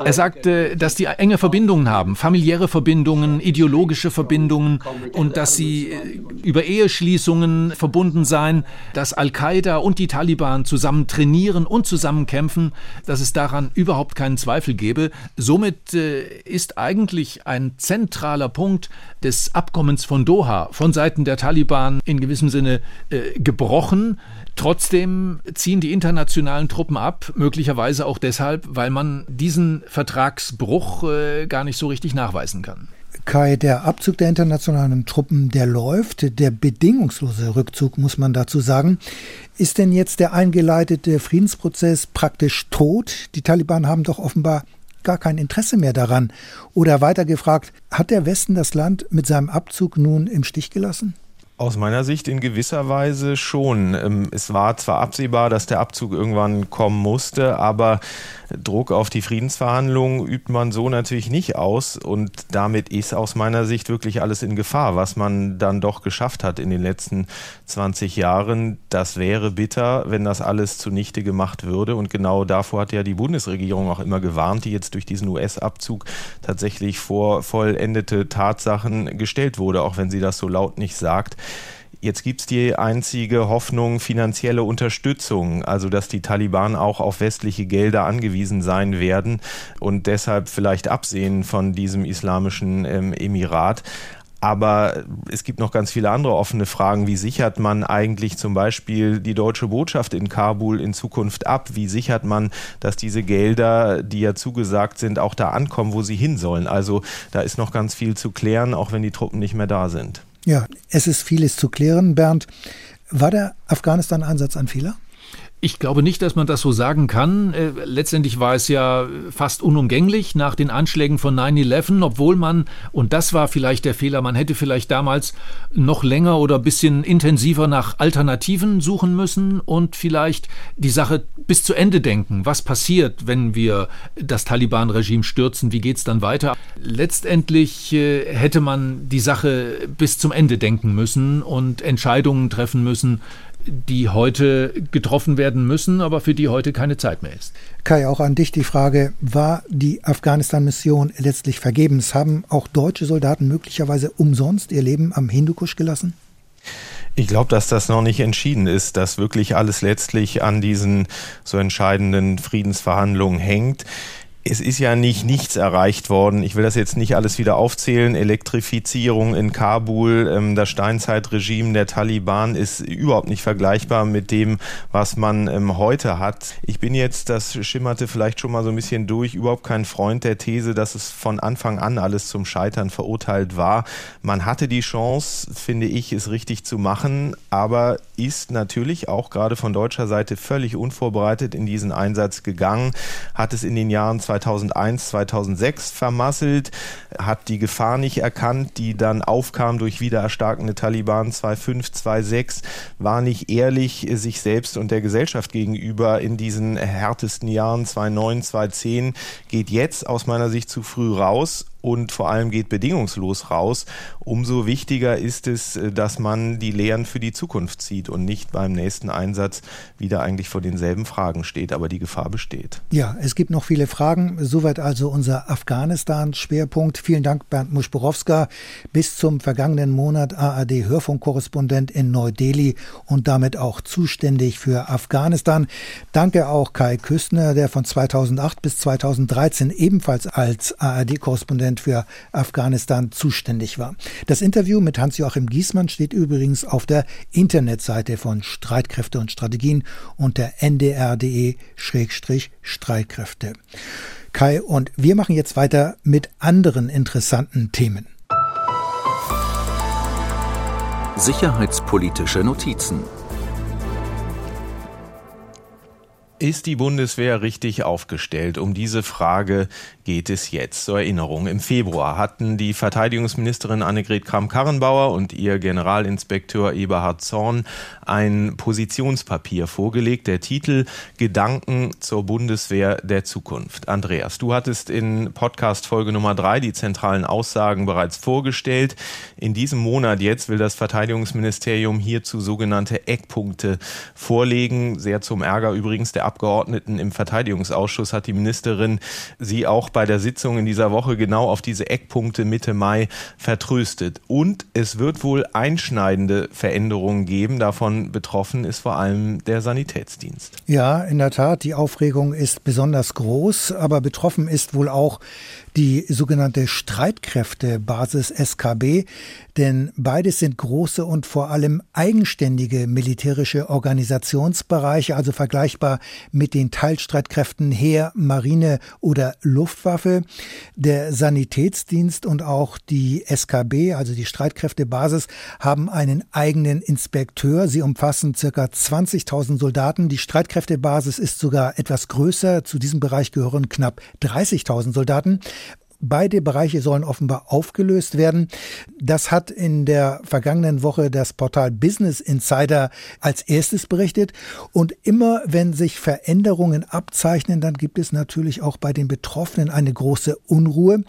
Er sagte, dass die enge Verbindungen haben, familiäre Verbindungen, ideologische Verbindungen und dass sie äh, über Eheschließungen verbunden seien, dass Al-Qaida und die Taliban zusammen trainieren und zusammen kämpfen, dass es daran überhaupt keinen Zweifel gebe. Somit äh, ist eigentlich ein zentraler Punkt des Abkommens von Doha von Seiten der Taliban in gewissem Sinne äh, gebrochen. Trotzdem ziehen die internationalen Truppen ab, möglicherweise auch deshalb, weil man diesen Vertragsbruch äh, gar nicht so richtig nachweisen kann. Kai, der Abzug der internationalen Truppen, der läuft, der bedingungslose Rückzug, muss man dazu sagen. Ist denn jetzt der eingeleitete Friedensprozess praktisch tot? Die Taliban haben doch offenbar gar kein Interesse mehr daran. Oder weiter gefragt, hat der Westen das Land mit seinem Abzug nun im Stich gelassen? Aus meiner Sicht in gewisser Weise schon. Ähm, es war zwar absehbar, dass der Abzug irgendwann kommen musste, aber Druck auf die Friedensverhandlungen übt man so natürlich nicht aus und damit ist aus meiner Sicht wirklich alles in Gefahr, was man dann doch geschafft hat in den letzten 20 Jahren. Das wäre bitter, wenn das alles zunichte gemacht würde und genau davor hat ja die Bundesregierung auch immer gewarnt, die jetzt durch diesen US-Abzug tatsächlich vor vollendete Tatsachen gestellt wurde, auch wenn sie das so laut nicht sagt. Jetzt gibt es die einzige Hoffnung finanzielle Unterstützung, also dass die Taliban auch auf westliche Gelder angewiesen sein werden und deshalb vielleicht absehen von diesem islamischen ähm, Emirat. Aber es gibt noch ganz viele andere offene Fragen. Wie sichert man eigentlich zum Beispiel die deutsche Botschaft in Kabul in Zukunft ab? Wie sichert man, dass diese Gelder, die ja zugesagt sind, auch da ankommen, wo sie hin sollen? Also da ist noch ganz viel zu klären, auch wenn die Truppen nicht mehr da sind. Ja, es ist vieles zu klären. Bernd, war der Afghanistan-Einsatz ein Fehler? Ich glaube nicht, dass man das so sagen kann. Äh, letztendlich war es ja fast unumgänglich nach den Anschlägen von 9-11, obwohl man, und das war vielleicht der Fehler, man hätte vielleicht damals noch länger oder ein bisschen intensiver nach Alternativen suchen müssen und vielleicht die Sache bis zu Ende denken. Was passiert, wenn wir das Taliban-Regime stürzen? Wie geht es dann weiter? Letztendlich äh, hätte man die Sache bis zum Ende denken müssen und Entscheidungen treffen müssen, die heute getroffen werden müssen, aber für die heute keine Zeit mehr ist. Kai, auch an dich die Frage, war die Afghanistan-Mission letztlich vergebens? Haben auch deutsche Soldaten möglicherweise umsonst ihr Leben am Hindukusch gelassen? Ich glaube, dass das noch nicht entschieden ist, dass wirklich alles letztlich an diesen so entscheidenden Friedensverhandlungen hängt es ist ja nicht nichts erreicht worden. Ich will das jetzt nicht alles wieder aufzählen. Elektrifizierung in Kabul, ähm, das Steinzeitregime der Taliban ist überhaupt nicht vergleichbar mit dem, was man ähm, heute hat. Ich bin jetzt, das schimmerte vielleicht schon mal so ein bisschen durch, überhaupt kein Freund der These, dass es von Anfang an alles zum Scheitern verurteilt war. Man hatte die Chance, finde ich, es richtig zu machen, aber ist natürlich auch gerade von deutscher Seite völlig unvorbereitet in diesen Einsatz gegangen, hat es in den Jahren 2001, 2006 vermasselt, hat die Gefahr nicht erkannt, die dann aufkam durch wiedererstarkende Taliban 2005, 2006, war nicht ehrlich sich selbst und der Gesellschaft gegenüber in diesen härtesten Jahren 2009, 2010, geht jetzt aus meiner Sicht zu früh raus und vor allem geht bedingungslos raus. Umso wichtiger ist es, äh, dass man die Lehren für die Zukunft zieht und nicht beim nächsten Einsatz wieder eigentlich vor denselben Fragen steht, aber die Gefahr besteht. Ja, es gibt noch viele Fragen. Soweit also unser Afghanistan-Schwerpunkt. Vielen Dank, Bernd Muschborowska. Bis zum vergangenen Monat ARD-Hörfunkkorrespondent in Neu-Delhi und damit auch zuständig für Afghanistan. Danke auch Kai Küstner, der von 2008 bis 2013 ebenfalls als ARD-Korrespondent Korrespondent für Afghanistan zuständig war. Das Interview mit Hans-Joachim Giesmann steht übrigens auf der Internetseite von Streitkräfte und Strategien unter ndr.de-streitkräfte. Kai und wir machen jetzt weiter mit anderen interessanten Themen. Sicherheitspolitische Notizen Ist die Bundeswehr richtig aufgestellt? Um diese Frage geht es jetzt. Zur Erinnerung, im Februar hatten die Verteidigungsministerin Annegret Kramp-Karrenbauer und ihr Generalinspekteur Eberhard Zorn ein Positionspapier vorgelegt. Der Titel Gedanken zur Bundeswehr der Zukunft. Andreas, du hattest in Podcast Folge Nummer drei die zentralen Aussagen bereits vorgestellt. In diesem Monat jetzt will das Verteidigungsministerium hierzu sogenannte Eckpunkte vorlegen. Sehr zum Ärger übrigens der Abgeordneten im Verteidigungsausschuss hat die Ministerin sie auch bei der Sitzung in dieser Woche genau auf diese Eckpunkte Mitte Mai vertröstet. Und es wird wohl einschneidende Veränderungen geben. Davon betroffen ist vor allem der Sanitätsdienst. Ja, in der Tat, die Aufregung ist besonders groß, aber betroffen ist wohl auch die sogenannte Streitkräftebasis SKB, denn beides sind große und vor allem eigenständige militärische Organisationsbereiche, also vergleichbar mit den Teilstreitkräften Heer, Marine oder Luftwaffe. Der Sanitätsdienst und auch die SKB, also die Streitkräftebasis, haben einen eigenen Inspekteur. Sie umfassen circa 20.000 Soldaten. Die Streitkräftebasis ist sogar etwas größer. Zu diesem Bereich gehören knapp 30.000 Soldaten. Beide Bereiche sollen offenbar aufgelöst werden. Das hat in der vergangenen Woche das Portal Business Insider als erstes berichtet. Und immer wenn sich Veränderungen abzeichnen, dann gibt es natürlich auch bei den Betroffenen eine große Unruhe.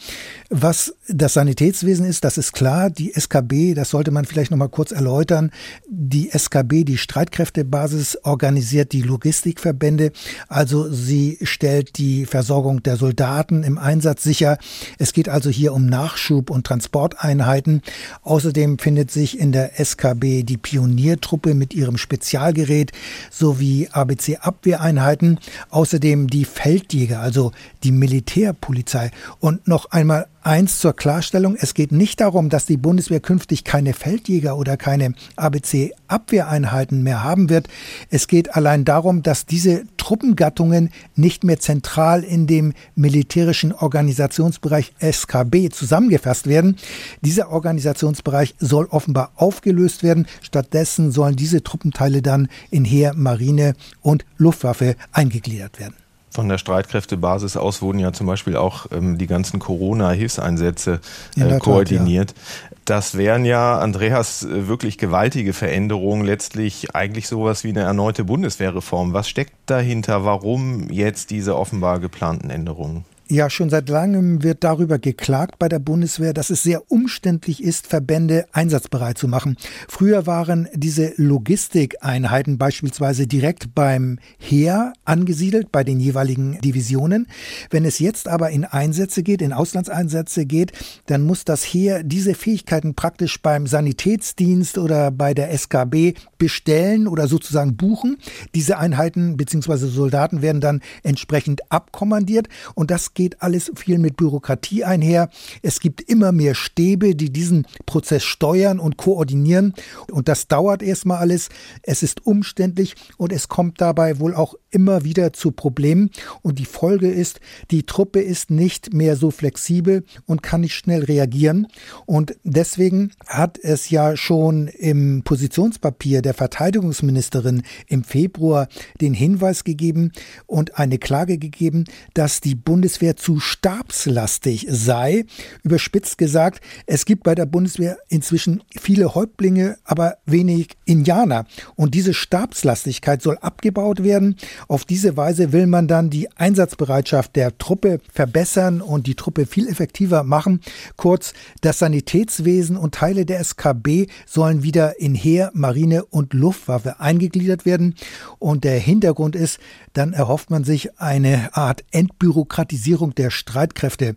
Was das Sanitätswesen ist, das ist klar. Die SKB, das sollte man vielleicht noch mal kurz erläutern. Die SKB, die Streitkräftebasis, organisiert die Logistikverbände. Also sie stellt die Versorgung der Soldaten im Einsatz sicher. Es geht also hier um Nachschub und Transporteinheiten. Außerdem findet sich in der SKB die Pioniertruppe mit ihrem Spezialgerät sowie ABC-Abwehreinheiten. Außerdem die Feldjäger, also die Militärpolizei. Und noch einmal Eins zur Klarstellung, es geht nicht darum, dass die Bundeswehr künftig keine Feldjäger oder keine ABC-Abwehreinheiten mehr haben wird. Es geht allein darum, dass diese Truppengattungen nicht mehr zentral in dem militärischen Organisationsbereich SKB zusammengefasst werden. Dieser Organisationsbereich soll offenbar aufgelöst werden. Stattdessen sollen diese Truppenteile dann in Heer, Marine und Luftwaffe eingegliedert werden. Von der Streitkräftebasis aus wurden ja zum Beispiel auch ähm, die ganzen Corona-Hilfseinsätze äh, koordiniert. Tat. Das wären ja, Andreas, wirklich gewaltige Veränderungen, letztlich eigentlich sowas wie eine erneute Bundeswehrreform. Was steckt dahinter? Warum jetzt diese offenbar geplanten Änderungen? Ja, schon seit langem wird darüber geklagt bei der Bundeswehr, dass es sehr umständlich ist, Verbände einsatzbereit zu machen. Früher waren diese Logistikeinheiten beispielsweise direkt beim Heer angesiedelt, bei den jeweiligen Divisionen. Wenn es jetzt aber in Einsätze geht, in Auslandseinsätze geht, dann muss das Heer diese Fähigkeiten praktisch beim Sanitätsdienst oder bei der SKB bestellen oder sozusagen buchen. Diese Einheiten bzw. Soldaten werden dann entsprechend abkommandiert und das geht alles viel mit Bürokratie einher. Es gibt immer mehr Stäbe, die diesen Prozess steuern und koordinieren. Und das dauert erstmal alles. Es ist umständlich und es kommt dabei wohl auch immer wieder zu Problemen. Und die Folge ist, die Truppe ist nicht mehr so flexibel und kann nicht schnell reagieren. Und deswegen hat es ja schon im Positionspapier der Verteidigungsministerin im Februar den Hinweis gegeben und eine Klage gegeben, dass die Bundeswehr zu stabslastig sei. Überspitzt gesagt, es gibt bei der Bundeswehr inzwischen viele Häuptlinge, aber wenig Indianer. Und diese Stabslastigkeit soll abgebaut werden. Auf diese Weise will man dann die Einsatzbereitschaft der Truppe verbessern und die Truppe viel effektiver machen. Kurz, das Sanitätswesen und Teile der SKB sollen wieder in Heer, Marine und Luftwaffe eingegliedert werden. Und der Hintergrund ist, dann erhofft man sich eine Art Entbürokratisierung der Streitkräfte.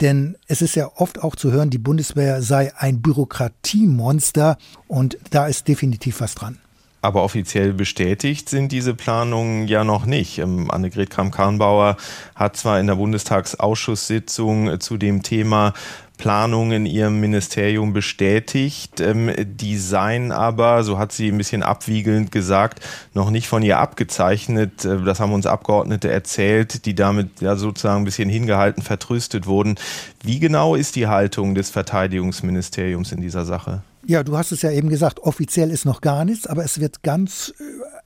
Denn es ist ja oft auch zu hören, die Bundeswehr sei ein Bürokratiemonster und da ist definitiv was dran. Aber offiziell bestätigt sind diese Planungen ja noch nicht. Ähm, Annegret Kramp-Karrenbauer hat zwar in der Bundestagsausschusssitzung zu dem Thema Planungen in ihrem Ministerium bestätigt. Ähm, die seien aber, so hat sie ein bisschen abwiegelnd gesagt, noch nicht von ihr abgezeichnet. Äh, das haben uns Abgeordnete erzählt, die damit ja sozusagen ein bisschen hingehalten, vertröstet wurden. Wie genau ist die Haltung des Verteidigungsministeriums in dieser Sache? Ja, du hast es ja eben gesagt, offiziell ist noch gar nichts, aber es wird ganz äh,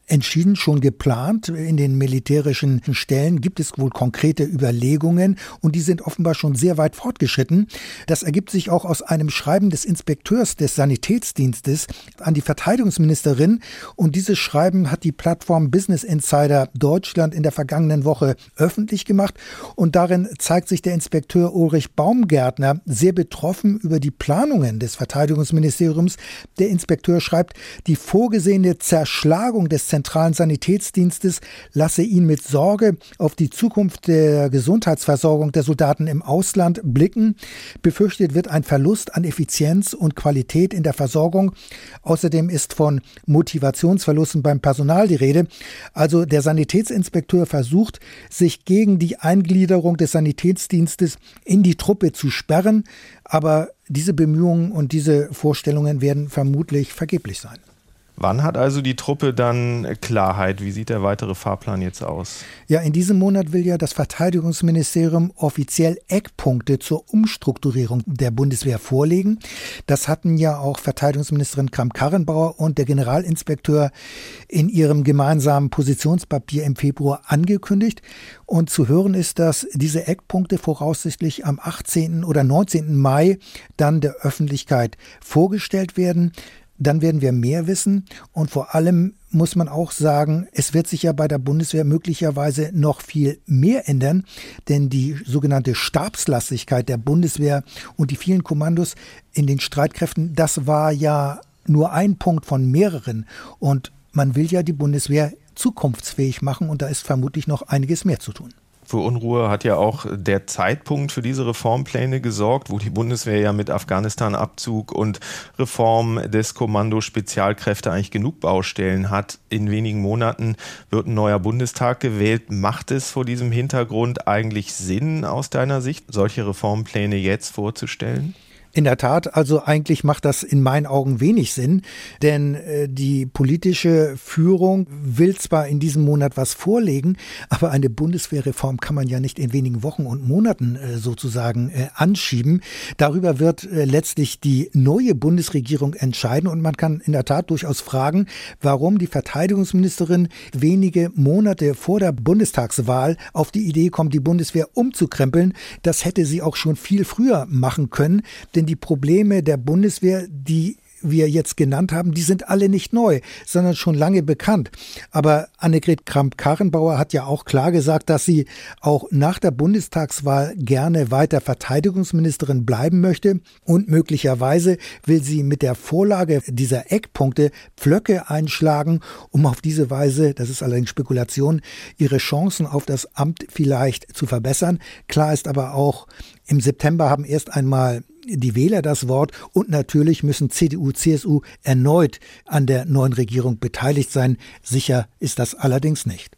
entschieden, schon geplant. In den militärischen Stellen gibt es wohl konkrete Überlegungen und die sind offenbar schon sehr weit fortgeschritten. Das ergibt sich auch aus einem Schreiben des Inspekteurs des Sanitätsdienstes an die Verteidigungsministerin und dieses Schreiben hat die Plattform Business Insider Deutschland in der vergangenen Woche öffentlich gemacht und darin zeigt sich der Inspekteur Ulrich Baumgärtner sehr betroffen über die Planungen des Verteidigungsministeriums. Der Inspekteur schreibt, die vorgesehene Zerschlagung des zentralen Sanitätsdienstes lasse ihn mit Sorge auf die Zukunft der Gesundheitsversorgung der Soldaten im Ausland blicken. Befürchtet wird ein Verlust an Effizienz und Qualität in der Versorgung. Außerdem ist von Motivationsverlusten beim Personal die Rede. Also der Sanitätsinspekteur versucht, sich gegen die Eingliederung des Sanitätsdienstes in die Truppe zu sperren, aber diese Bemühungen und diese Vorstellungen werden vermutlich vergeblich sein. Wann hat also die Truppe dann Klarheit? Wie sieht der weitere Fahrplan jetzt aus? Ja, in diesem Monat will ja das Verteidigungsministerium offiziell Eckpunkte zur Umstrukturierung der Bundeswehr vorlegen. Das hatten ja auch Verteidigungsministerin Kramp-Karrenbauer und der Generalinspekteur in ihrem gemeinsamen Positionspapier im Februar angekündigt. Und zu hören ist, dass diese Eckpunkte voraussichtlich am 18. oder 19. Mai dann der Öffentlichkeit vorgestellt werden dann werden wir mehr wissen. Und vor allem muss man auch sagen, es wird sich ja bei der Bundeswehr möglicherweise noch viel mehr ändern, denn die sogenannte Stabslastigkeit der Bundeswehr und die vielen Kommandos in den Streitkräften, das war ja nur ein Punkt von mehreren. Und man will ja die Bundeswehr zukunftsfähig machen. Und da ist vermutlich noch einiges mehr zu tun. Für Unruhe hat ja auch der Zeitpunkt für diese Reformpläne gesorgt, wo die Bundeswehr ja mit Afghanistan-Abzug und Reform des Kommando Spezialkräfte eigentlich genug Baustellen hat. In wenigen Monaten wird ein neuer Bundestag gewählt. Macht es vor diesem Hintergrund eigentlich Sinn aus deiner Sicht, solche Reformpläne jetzt vorzustellen? In der Tat, also eigentlich macht das in meinen Augen wenig Sinn, denn äh, die politische Führung will zwar in diesem Monat was vorlegen, aber eine Bundeswehrreform kann man ja nicht in wenigen Wochen und Monaten äh, sozusagen äh, anschieben. Darüber wird letztlich die neue Bundesregierung entscheiden und man kann in der Tat durchaus fragen, warum die Verteidigungsministerin wenige Monate vor der Bundestagswahl auf die Idee kommt, die Bundeswehr umzukrempeln. Das hätte sie auch schon viel früher machen können, denn die Probleme der Bundeswehr, die wir jetzt genannt haben, die sind alle nicht neu, sondern schon lange bekannt. Aber Annegret Kramp-Karrenbauer hat ja auch klar gesagt, dass sie auch nach der Bundestagswahl gerne weiter Verteidigungsministerin bleiben möchte und möglicherweise will sie mit der Vorlage dieser Eckpunkte Pflöcke einschlagen, um auf diese Weise, das ist allerdings Spekulation, ihre Chancen auf das Amt vielleicht zu verbessern. Klar ist aber auch, im September haben erst einmal die Wähler das Wort und natürlich müssen CDU, CSU erneut an der neuen Regierung beteiligt sein. Sicher ist das allerdings nicht.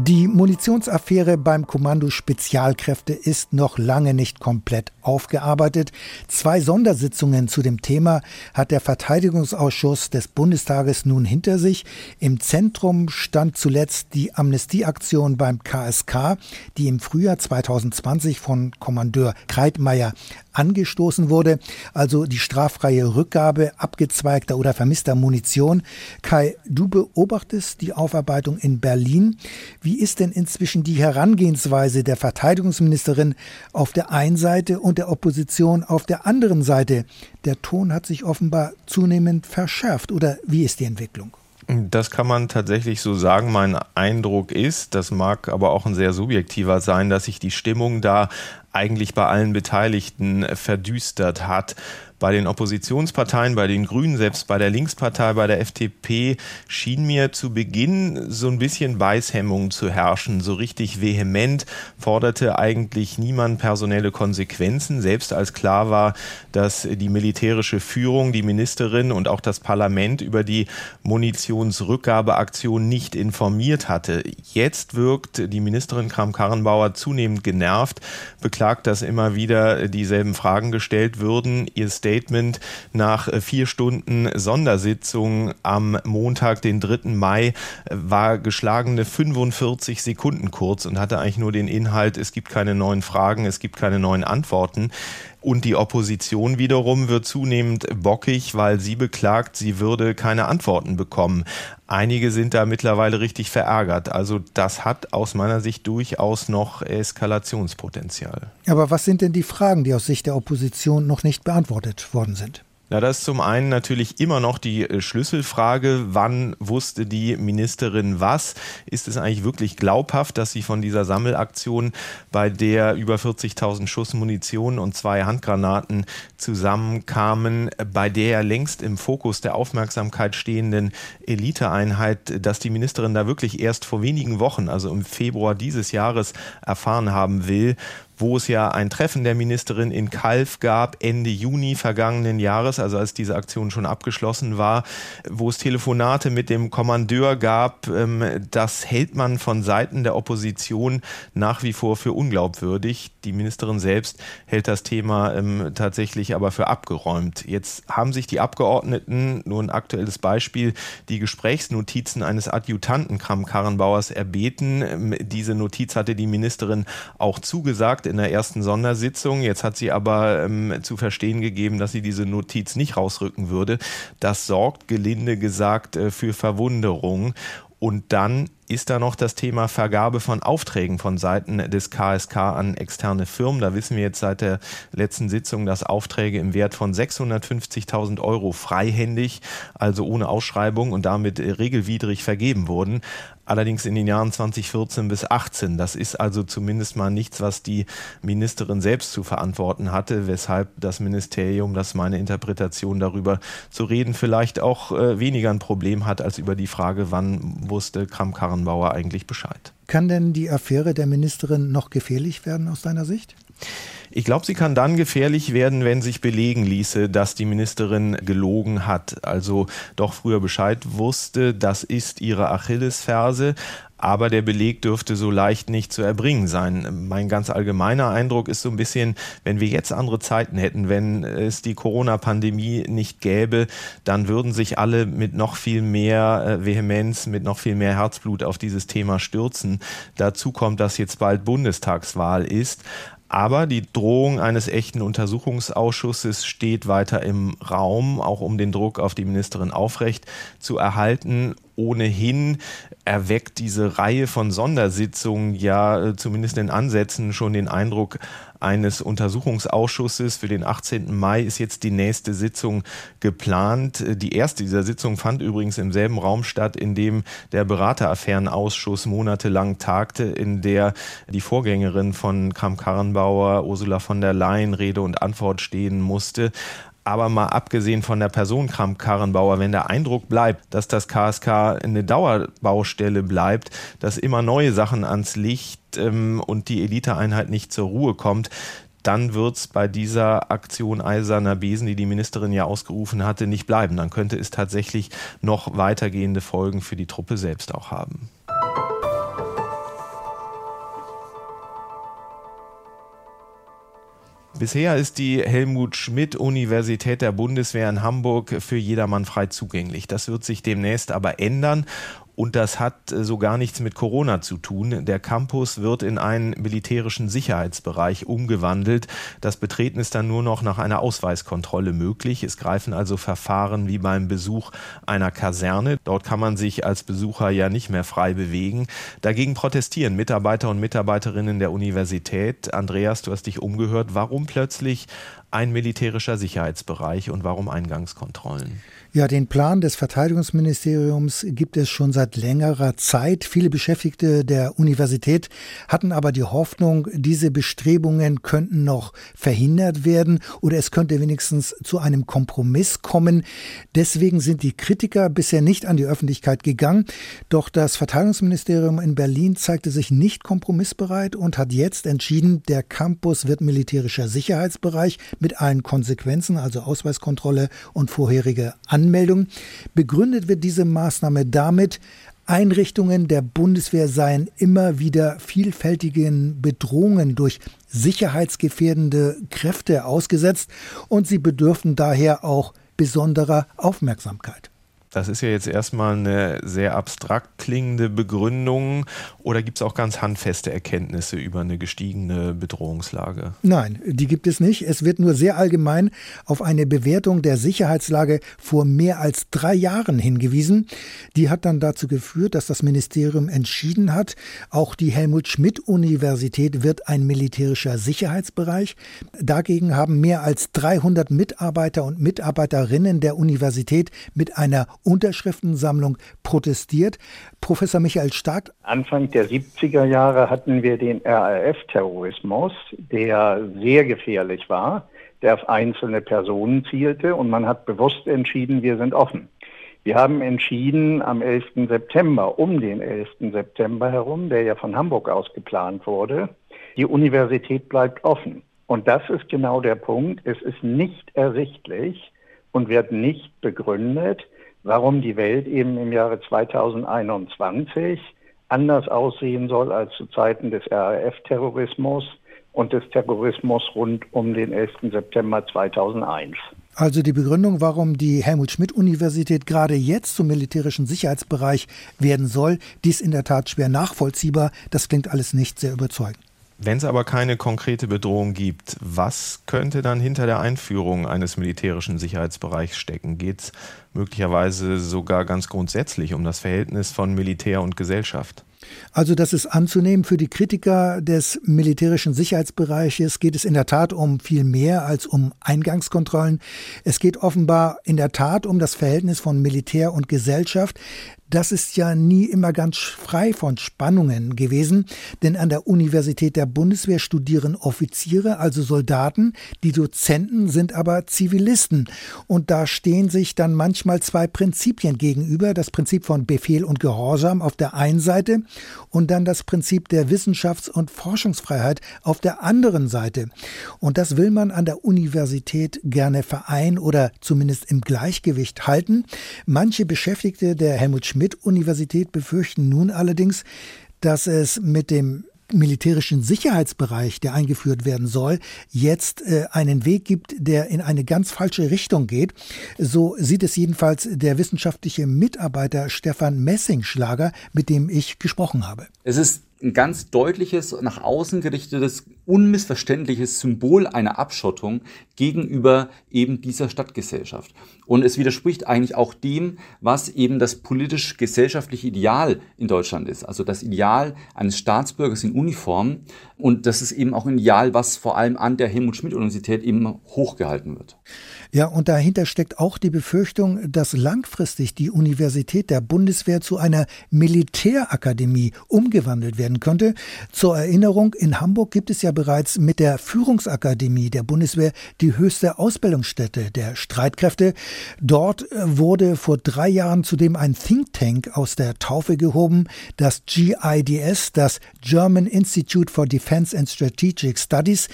Die Munitionsaffäre beim Kommando Spezialkräfte ist noch lange nicht komplett aufgearbeitet. Zwei Sondersitzungen zu dem Thema hat der Verteidigungsausschuss des Bundestages nun hinter sich. Im Zentrum stand zuletzt die Amnestieaktion beim KSK, die im Frühjahr 2020 von Kommandeur Kreitmeier angestoßen wurde, also die straffreie Rückgabe abgezweigter oder vermisster Munition. Kai, du beobachtest die Aufarbeitung in Berlin. Wie ist denn inzwischen die Herangehensweise der Verteidigungsministerin auf der einen Seite und der Opposition auf der anderen Seite? Der Ton hat sich offenbar zunehmend verschärft oder wie ist die Entwicklung? Das kann man tatsächlich so sagen. Mein Eindruck ist, das mag aber auch ein sehr subjektiver sein, dass sich die Stimmung da eigentlich bei allen Beteiligten verdüstert hat bei den Oppositionsparteien, bei den Grünen, selbst bei der Linkspartei, bei der FDP schien mir zu Beginn so ein bisschen Beißhemmung zu herrschen. So richtig vehement forderte eigentlich niemand personelle Konsequenzen, selbst als klar war, dass die militärische Führung, die Ministerin und auch das Parlament über die Munitionsrückgabeaktion nicht informiert hatte. Jetzt wirkt die Ministerin Kram-Karrenbauer zunehmend genervt, beklagt, dass immer wieder dieselben Fragen gestellt würden. Ihr nach äh, vier Stunden Sondersitzung am Montag, den 3. Mai, äh, war geschlagene 45 Sekunden kurz und hatte eigentlich nur den Inhalt, es gibt keine neuen Fragen, es gibt keine neuen Antworten. Und die Opposition wiederum wird zunehmend bockig, weil sie beklagt, sie würde keine Antworten bekommen. Einige sind da mittlerweile richtig verärgert. Also das hat aus meiner Sicht durchaus noch Eskalationspotenzial. Aber was sind denn die Fragen, die aus Sicht der Opposition noch nicht beantwortet worden sind? Na, das ist zum einen natürlich immer noch die äh, Schlüsselfrage, wann wusste die Ministerin was? Ist es eigentlich wirklich glaubhaft, dass sie von dieser Sammelaktion, bei der über 40.000 Schuss Munition und zwei Handgranaten zusammenkamen, bei der längst im Fokus der Aufmerksamkeit stehenden Eliteeinheit, dass die Ministerin da wirklich erst vor wenigen Wochen, also im Februar dieses Jahres, erfahren haben will, wo es ja ein Treffen der Ministerin in Kalf gab, Ende Juni vergangenen Jahres, also als diese Aktion schon abgeschlossen war, wo es Telefonate mit dem Kommandeur gab. Ähm, das hält man von Seiten der Opposition nach wie vor für unglaubwürdig. Die Ministerin selbst hält das Thema ähm, tatsächlich aber für abgeräumt. Jetzt haben sich die Abgeordneten, nur ein aktuelles Beispiel, die Gesprächsnotizen eines Adjutanten Kram Karrenbauers erbeten. Ähm, diese Notiz hatte die Ministerin auch zugesagt in der ersten Sondersitzung. Jetzt hat sie aber ähm, zu verstehen gegeben, dass sie diese Notiz nicht rausrücken würde. Das sorgt, gelinde gesagt, äh, für Verwunderung. Und dann ist da noch das Thema Vergabe von Aufträgen von Seiten des KSK an externe Firmen. Da wissen wir jetzt seit der letzten Sitzung, dass Aufträge im Wert von 650.000 Euro freihändig, also ohne Ausschreibung und damit regelwidrig vergeben wurden allerdings in den Jahren 2014 bis 18. Das ist also zumindest mal nichts, was die Ministerin selbst zu verantworten hatte, weshalb das Ministerium, das ist meine Interpretation darüber zu reden, vielleicht auch äh, weniger ein Problem hat als über die Frage, wann wusste Kram-Karrenbauer eigentlich Bescheid. Kann denn die Affäre der Ministerin noch gefährlich werden aus deiner Sicht? Ich glaube, sie kann dann gefährlich werden, wenn sich belegen ließe, dass die Ministerin gelogen hat, also doch früher Bescheid wusste, das ist ihre Achillesferse. Aber der Beleg dürfte so leicht nicht zu erbringen sein. Mein ganz allgemeiner Eindruck ist so ein bisschen, wenn wir jetzt andere Zeiten hätten, wenn es die Corona-Pandemie nicht gäbe, dann würden sich alle mit noch viel mehr äh, Vehemenz, mit noch viel mehr Herzblut auf dieses Thema stürzen. Dazu kommt, dass jetzt bald Bundestagswahl ist. Aber die Drohung eines echten Untersuchungsausschusses steht weiter im Raum, auch um den Druck auf die Ministerin aufrecht zu erhalten. Ohnehin erweckt diese Reihe von Sondersitzungen ja äh, zumindest in Ansätzen schon den Eindruck eines Untersuchungsausschusses. Für den 18. Mai ist jetzt die nächste Sitzung geplant. Die erste dieser Sitzungen fand übrigens im selben Raum statt, in dem der Berateraffärenausschuss monatelang tagte, in der die Vorgängerin von Kram-Karrenbauer, Ursula von der Leyen, Rede und Antwort stehen musste. Aber mal abgesehen von der Person Kram-Karrenbauer, wenn der Eindruck bleibt, dass das KSK eine Dauerbaustelle bleibt, dass immer neue Sachen ans Licht ähm, und die Eliteeinheit nicht zur Ruhe kommt, dann wird es bei dieser Aktion Eiserner Besen, die die Ministerin ja ausgerufen hatte, nicht bleiben. Dann könnte es tatsächlich noch weitergehende Folgen für die Truppe selbst auch haben. Bisher ist die Helmut Schmidt Universität der Bundeswehr in Hamburg für jedermann frei zugänglich. Das wird sich demnächst aber ändern und das hat äh, so gar nichts mit Corona zu tun. Der Campus wird in einen militärischen Sicherheitsbereich umgewandelt. Das Betreten ist dann nur noch nach einer Ausweiskontrolle möglich. Es greifen also Verfahren wie beim Besuch einer Kaserne. Dort kann man sich als Besucher ja nicht mehr frei bewegen. Dagegen protestieren Mitarbeiter und Mitarbeiterinnen der Universität. Andreas, du hast dich umgehört. Warum plötzlich ein militärischer Sicherheitsbereich und warum Eingangskontrollen? Ja, den Plan des Verteidigungsministeriums gibt es schon seit längerer Zeit. Viele Beschäftigte der Universität hatten aber die Hoffnung, diese Bestrebungen könnten noch verhindert werden oder es könnte wenigstens zu einem Kompromiss kommen. Deswegen sind die Kritiker bisher nicht an die Öffentlichkeit gegangen. Doch das Verteidigungsministerium in Berlin zeigte sich nicht kompromissbereit und hat jetzt entschieden, der Campus wird militärischer Sicherheitsbereich mit allen Konsequenzen, also Ausweiskontrolle und vorherige Anmeldung. Begründet wird diese Maßnahme damit, Einrichtungen der Bundeswehr seien immer wieder vielfältigen Bedrohungen durch sicherheitsgefährdende Kräfte ausgesetzt und sie bedürften daher auch besonderer Aufmerksamkeit. Das ist ja jetzt erstmal eine sehr abstrakt klingende Begründung. Oder gibt es auch ganz handfeste Erkenntnisse über eine gestiegene Bedrohungslage? Nein, die gibt es nicht. Es wird nur sehr allgemein auf eine Bewertung der Sicherheitslage vor mehr als drei Jahren hingewiesen. Die hat dann dazu geführt, dass das Ministerium entschieden hat, auch die Helmut-Schmidt-Universität wird ein militärischer Sicherheitsbereich. Dagegen haben mehr als 300 Mitarbeiter und Mitarbeiterinnen der Universität mit einer Unterschriftensammlung protestiert. Professor Michael Stark. Anfang der 70er Jahre hatten wir den RAF-Terrorismus, der sehr gefährlich war, der auf einzelne Personen zielte und man hat bewusst entschieden, wir sind offen. Wir haben entschieden, am 11. September, um den 11. September herum, der ja von Hamburg aus geplant wurde, die Universität bleibt offen. Und das ist genau der Punkt. Es ist nicht ersichtlich und wird nicht begründet, warum die Welt eben im Jahre 2021 anders aussehen soll als zu Zeiten des RAF-Terrorismus und des Terrorismus rund um den 11. September 2001. Also die Begründung, warum die Helmut-Schmidt-Universität gerade jetzt zum militärischen Sicherheitsbereich werden soll, die ist in der Tat schwer nachvollziehbar. Das klingt alles nicht sehr überzeugend. Wenn es aber keine konkrete Bedrohung gibt, was könnte dann hinter der Einführung eines militärischen Sicherheitsbereichs stecken? Geht es möglicherweise sogar ganz grundsätzlich um das Verhältnis von Militär und Gesellschaft? Also das ist anzunehmen. Für die Kritiker des militärischen Sicherheitsbereiches geht es in der Tat um viel mehr als um Eingangskontrollen. Es geht offenbar in der Tat um das Verhältnis von Militär und Gesellschaft das ist ja nie immer ganz frei von Spannungen gewesen, denn an der Universität der Bundeswehr studieren Offiziere, also Soldaten, die Dozenten sind aber Zivilisten. Und da stehen sich dann manchmal zwei Prinzipien gegenüber, das Prinzip von Befehl und Gehorsam auf der einen Seite und dann das Prinzip der Wissenschafts- und Forschungsfreiheit auf der anderen Seite. Und das will man an der Universität gerne vereinen oder zumindest im Gleichgewicht halten. Manche Beschäftigte der Helmut Schmidt Schmidt-Universität befürchten nun allerdings, dass es mit dem militärischen Sicherheitsbereich, der eingeführt werden soll, jetzt äh, einen Weg gibt, der in eine ganz falsche Richtung geht. So sieht es jedenfalls der wissenschaftliche Mitarbeiter Stefan Messingschlager, mit dem ich gesprochen habe. Es ist ein ganz deutliches, nach außen gerichtetes, unmissverständliches Symbol einer Abschottung gegenüber eben dieser Stadtgesellschaft. Und es widerspricht eigentlich auch dem, was eben das politisch-gesellschaftliche Ideal in Deutschland ist. Also das Ideal eines Staatsbürgers in Uniform. Und das ist eben auch ein Ideal, was vor allem an der Helmut-Schmidt-Universität eben hochgehalten wird. Ja, und dahinter steckt auch die Befürchtung, dass langfristig die Universität der Bundeswehr zu einer Militärakademie umgewandelt werden könnte. Zur Erinnerung, in Hamburg gibt es ja bereits mit der Führungsakademie der Bundeswehr die höchste Ausbildungsstätte der Streitkräfte. Dort wurde vor drei Jahren zudem ein Think Tank aus der Taufe gehoben, das GIDS, das German Institute for Defense and Strategic Studies.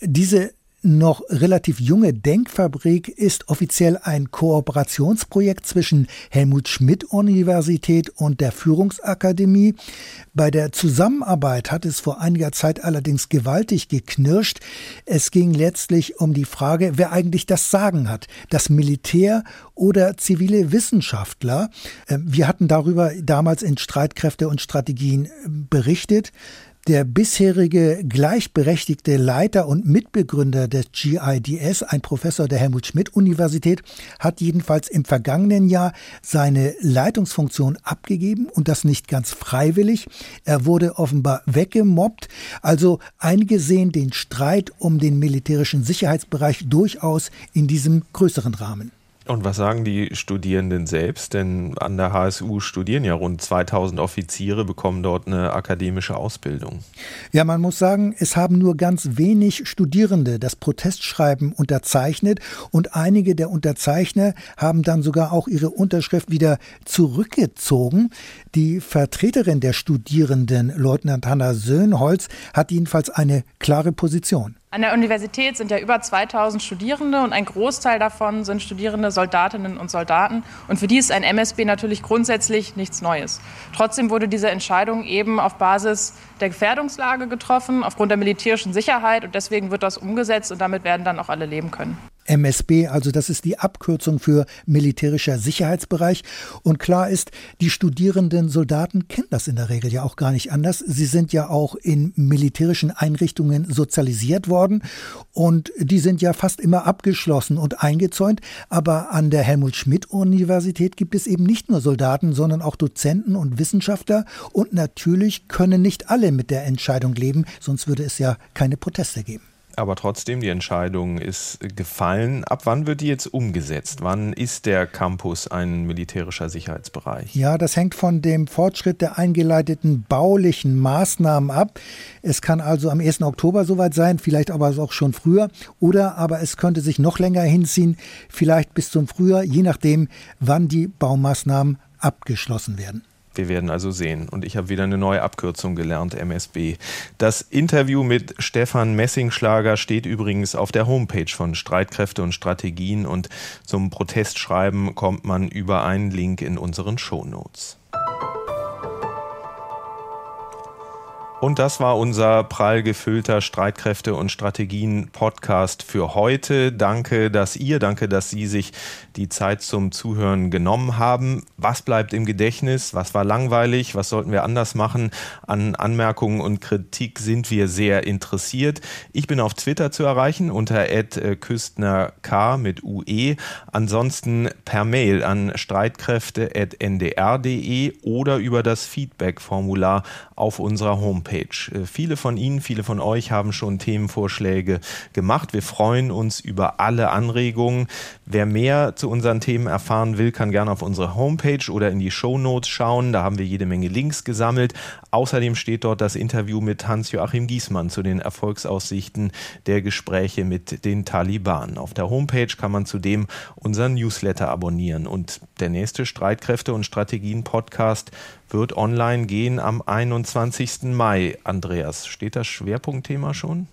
Diese noch relativ junge Denkfabrik ist offiziell ein Kooperationsprojekt zwischen Helmut Schmidt Universität und der Führungsakademie. Bei der Zusammenarbeit hat es vor einiger Zeit allerdings gewaltig geknirscht. Es ging letztlich um die Frage, wer eigentlich das Sagen hat, das Militär oder zivile Wissenschaftler. Ähm, wir hatten darüber damals in Streitkräfte und Strategien ähm, berichtet. Der bisherige gleichberechtigte Leiter und Mitbegründer des GIDS, ein Professor der Helmut Schmidt Universität, hat jedenfalls im vergangenen Jahr seine Leitungsfunktion abgegeben und das nicht ganz freiwillig. Er wurde offenbar weggemobbt. Also einige sehen den Streit um den militärischen Sicherheitsbereich durchaus in diesem größeren Rahmen. Und was sagen die Studierenden selbst? Denn an der HSU studieren ja rund 2000 Offiziere, bekommen dort eine akademische Ausbildung. Ja, man muss sagen, es haben nur ganz wenig Studierende das Protestschreiben unterzeichnet und einige der Unterzeichner haben dann sogar auch ihre Unterschrift wieder zurückgezogen. Die Vertreterin der Studierenden, Leutnant Hanna Söhnholz, hat jedenfalls eine klare Position. An der Universität sind ja über 2000 Studierende und ein Großteil davon sind Studierende Soldatinnen und Soldaten. Und für die ist ein MSB natürlich grundsätzlich nichts Neues. Trotzdem wurde diese Entscheidung eben auf Basis der Gefährdungslage getroffen, aufgrund der militärischen Sicherheit. Und deswegen wird das umgesetzt und damit werden dann auch alle leben können. MSB, also das ist die Abkürzung für militärischer Sicherheitsbereich. Und klar ist, die studierenden Soldaten kennen das in der Regel ja auch gar nicht anders. Sie sind ja auch in militärischen Einrichtungen sozialisiert worden und die sind ja fast immer abgeschlossen und eingezäunt. Aber an der Helmut Schmidt Universität gibt es eben nicht nur Soldaten, sondern auch Dozenten und Wissenschaftler. Und natürlich können nicht alle mit der Entscheidung leben, sonst würde es ja keine Proteste geben. Aber trotzdem, die Entscheidung ist gefallen. Ab wann wird die jetzt umgesetzt? Wann ist der Campus ein militärischer Sicherheitsbereich? Ja, das hängt von dem Fortschritt der eingeleiteten baulichen Maßnahmen ab. Es kann also am 1. Oktober soweit sein, vielleicht aber auch schon früher. Oder aber es könnte sich noch länger hinziehen, vielleicht bis zum Frühjahr, je nachdem, wann die Baumaßnahmen abgeschlossen werden. Wir werden also sehen. Und ich habe wieder eine neue Abkürzung gelernt, MSB. Das Interview mit Stefan Messingschlager steht übrigens auf der Homepage von Streitkräfte und Strategien und zum Protestschreiben kommt man über einen Link in unseren Shownotes. Und das war unser prall gefüllter Streitkräfte und Strategien Podcast für heute. Danke, dass ihr, danke, dass Sie sich die Zeit zum Zuhören genommen haben. Was bleibt im Gedächtnis? Was war langweilig? Was sollten wir anders machen? An Anmerkungen und Kritik sind wir sehr interessiert. Ich bin auf Twitter zu erreichen unter @küstnerk mit UE. Ansonsten per Mail an streitkräfte@ndr.de oder über das Feedback-Formular auf unserer Homepage. Homepage. Äh, viele von Ihnen, viele von euch haben schon Themenvorschläge gemacht. Wir freuen uns über alle Anregungen. Wer mehr zu unseren Themen erfahren will, kann gerne auf unsere Homepage oder in die Show Notes schauen. Da haben wir jede Menge Links gesammelt. Außerdem steht dort das Interview mit Hans-Joachim Giesmann zu den Erfolgsaussichten der Gespräche mit den Taliban. Auf der Homepage kann man zudem unseren Newsletter abonnieren. Und der nächste Streitkräfte und Strategien Podcast wird online gehen am 21. Mai. Andreas, steht das Schwerpunktthema schon?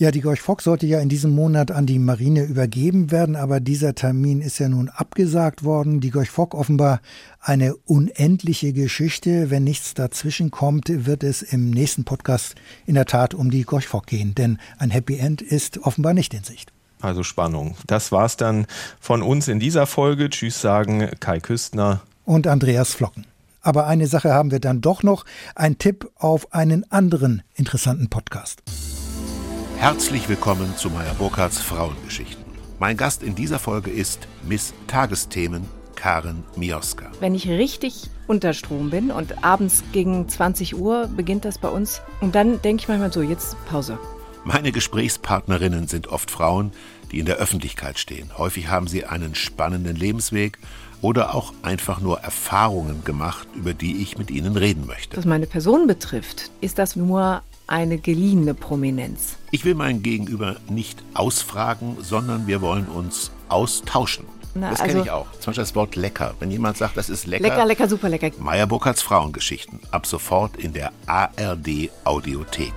Ja, die Gorch Fock sollte ja in diesem Monat an die Marine übergeben werden, aber dieser Termin ist ja nun abgesagt worden. Die Gorch Fock offenbar eine unendliche Geschichte. Wenn nichts dazwischen kommt, wird es im nächsten Podcast in der Tat um die Gorch Fock gehen, denn ein Happy End ist offenbar nicht in Sicht. Also Spannung. Das war's dann von uns in dieser Folge. Tschüss sagen Kai Küstner und Andreas Flocken. Aber eine Sache haben wir dann doch noch, ein Tipp auf einen anderen interessanten Podcast. Herzlich willkommen zu Meyer Burkhardts Frauengeschichten. Mein Gast in dieser Folge ist Miss Tagesthemen Karen Mioska. Wenn ich richtig unter Strom bin und abends gegen 20 Uhr beginnt das bei uns und dann denke ich manchmal so, jetzt Pause. Meine Gesprächspartnerinnen sind oft Frauen, die in der Öffentlichkeit stehen. Häufig haben sie einen spannenden Lebensweg oder auch einfach nur Erfahrungen gemacht, über die ich mit Ihnen reden möchte. Was meine Person betrifft, ist das nur eine geliehene Prominenz. Ich will mein Gegenüber nicht ausfragen, sondern wir wollen uns austauschen. Na, das kenne also, ich auch. Zum Beispiel das Wort lecker. Wenn jemand sagt, das ist lecker. Lecker, lecker, super lecker. Meyer Burkhardts Frauengeschichten. Ab sofort in der ARD Audiothek.